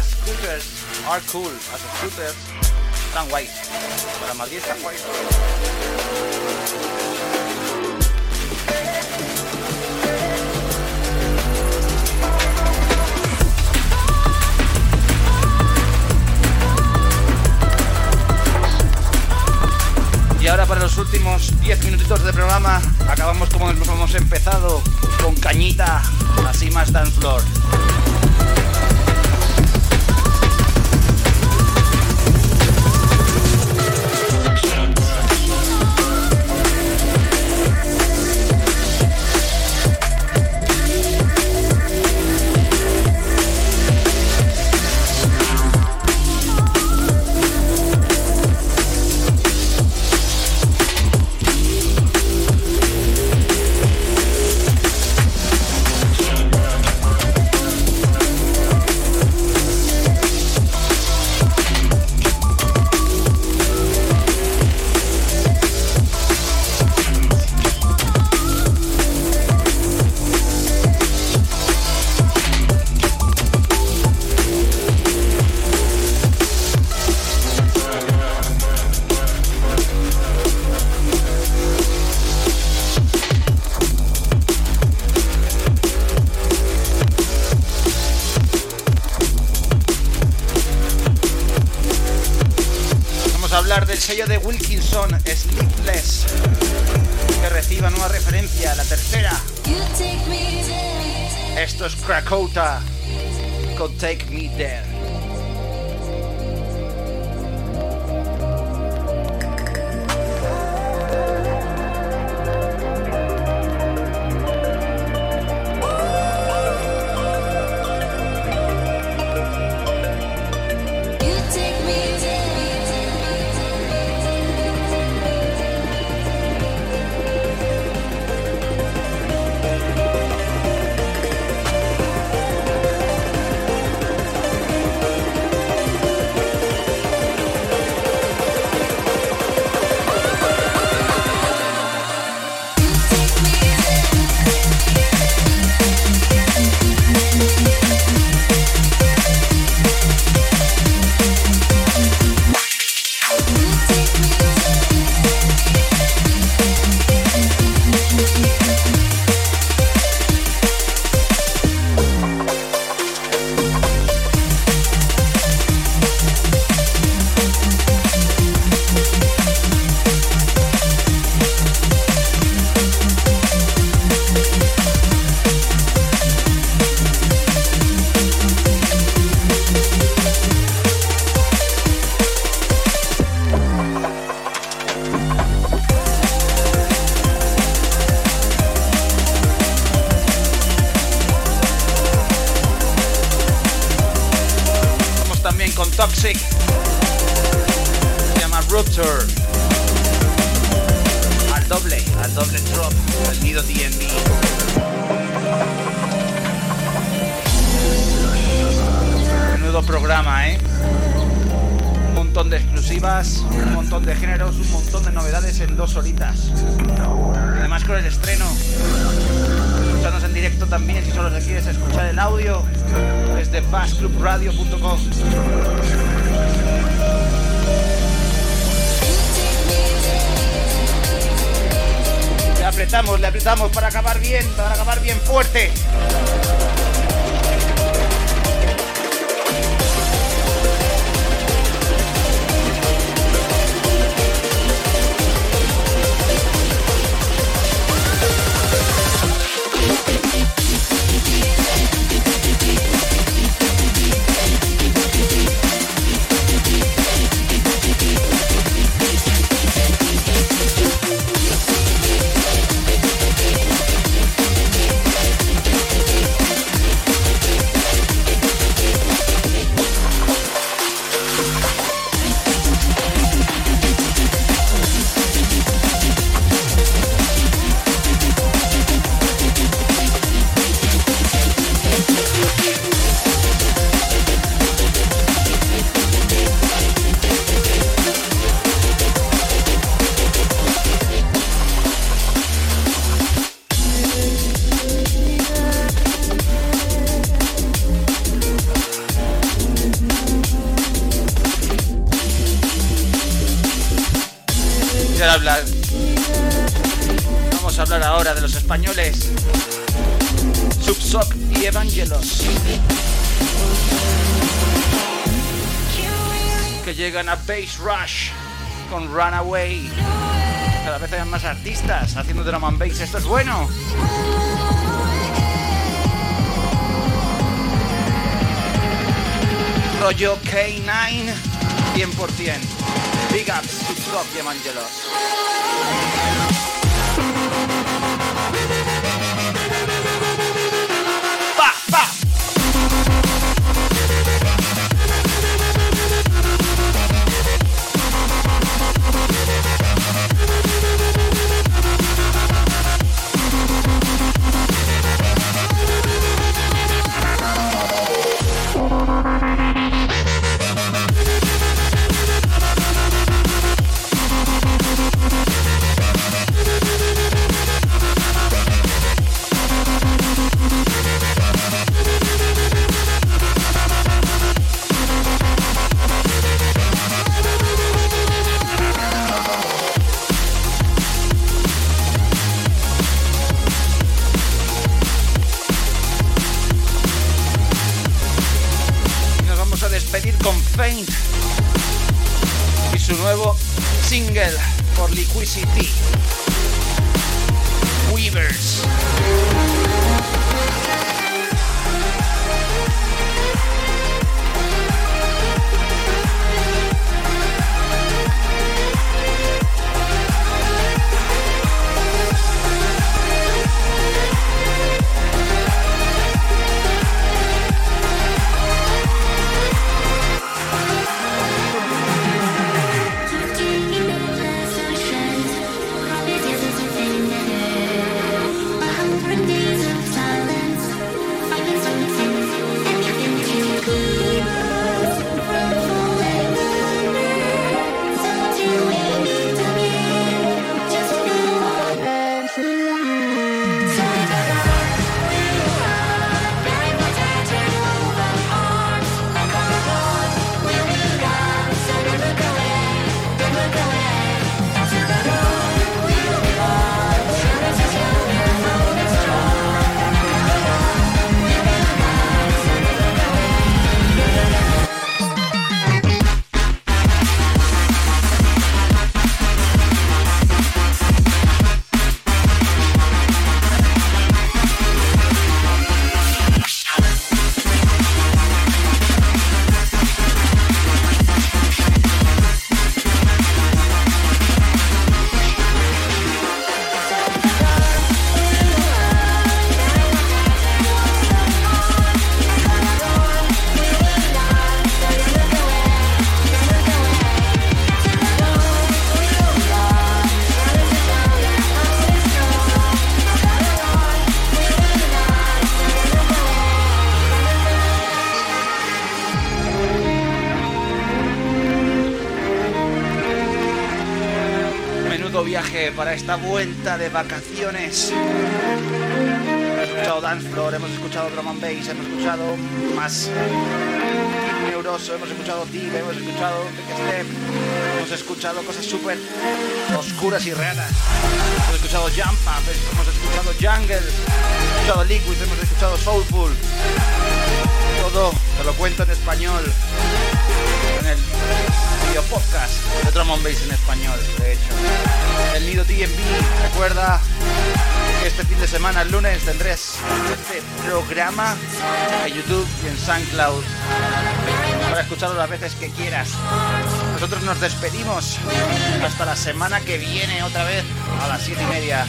Llama Scooters Are Cool. Las scooters están guays. Para Madrid están guays. Y ahora para los últimos 10 minutitos de programa acabamos como hemos empezado con cañita, así más dance floor. del audio desde fastclubradio.com. Le apretamos, le apretamos para acabar bien, para acabar bien fuerte. Space Rush con Runaway. Cada vez hay más artistas haciendo drum and bass. Esto es bueno. Rollo K9 100%. Big ups, Scott y Evangelos. Esta vuelta de vacaciones. Hemos escuchado dance floor, hemos escuchado drum and bass, hemos escuchado más neuroso, hemos escuchado deep, hemos escuchado step, hemos escuchado cosas súper oscuras y raras. Hemos escuchado jump hemos escuchado jungle, hemos escuchado liquid, hemos escuchado soulful. Todo te lo cuento en español en el podcast de Drum and Bass en español, de hecho. El Nido DMV, recuerda que este fin de semana, el lunes, tendrás este programa en YouTube y en SoundCloud para escucharlo las veces que quieras. Nosotros nos despedimos hasta la semana que viene, otra vez a las 7 y media.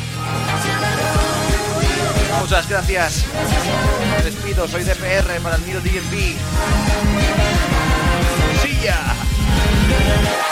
Muchas gracias. Me despido, soy DPR para el Nido DMV. ¡Sí! Yeah.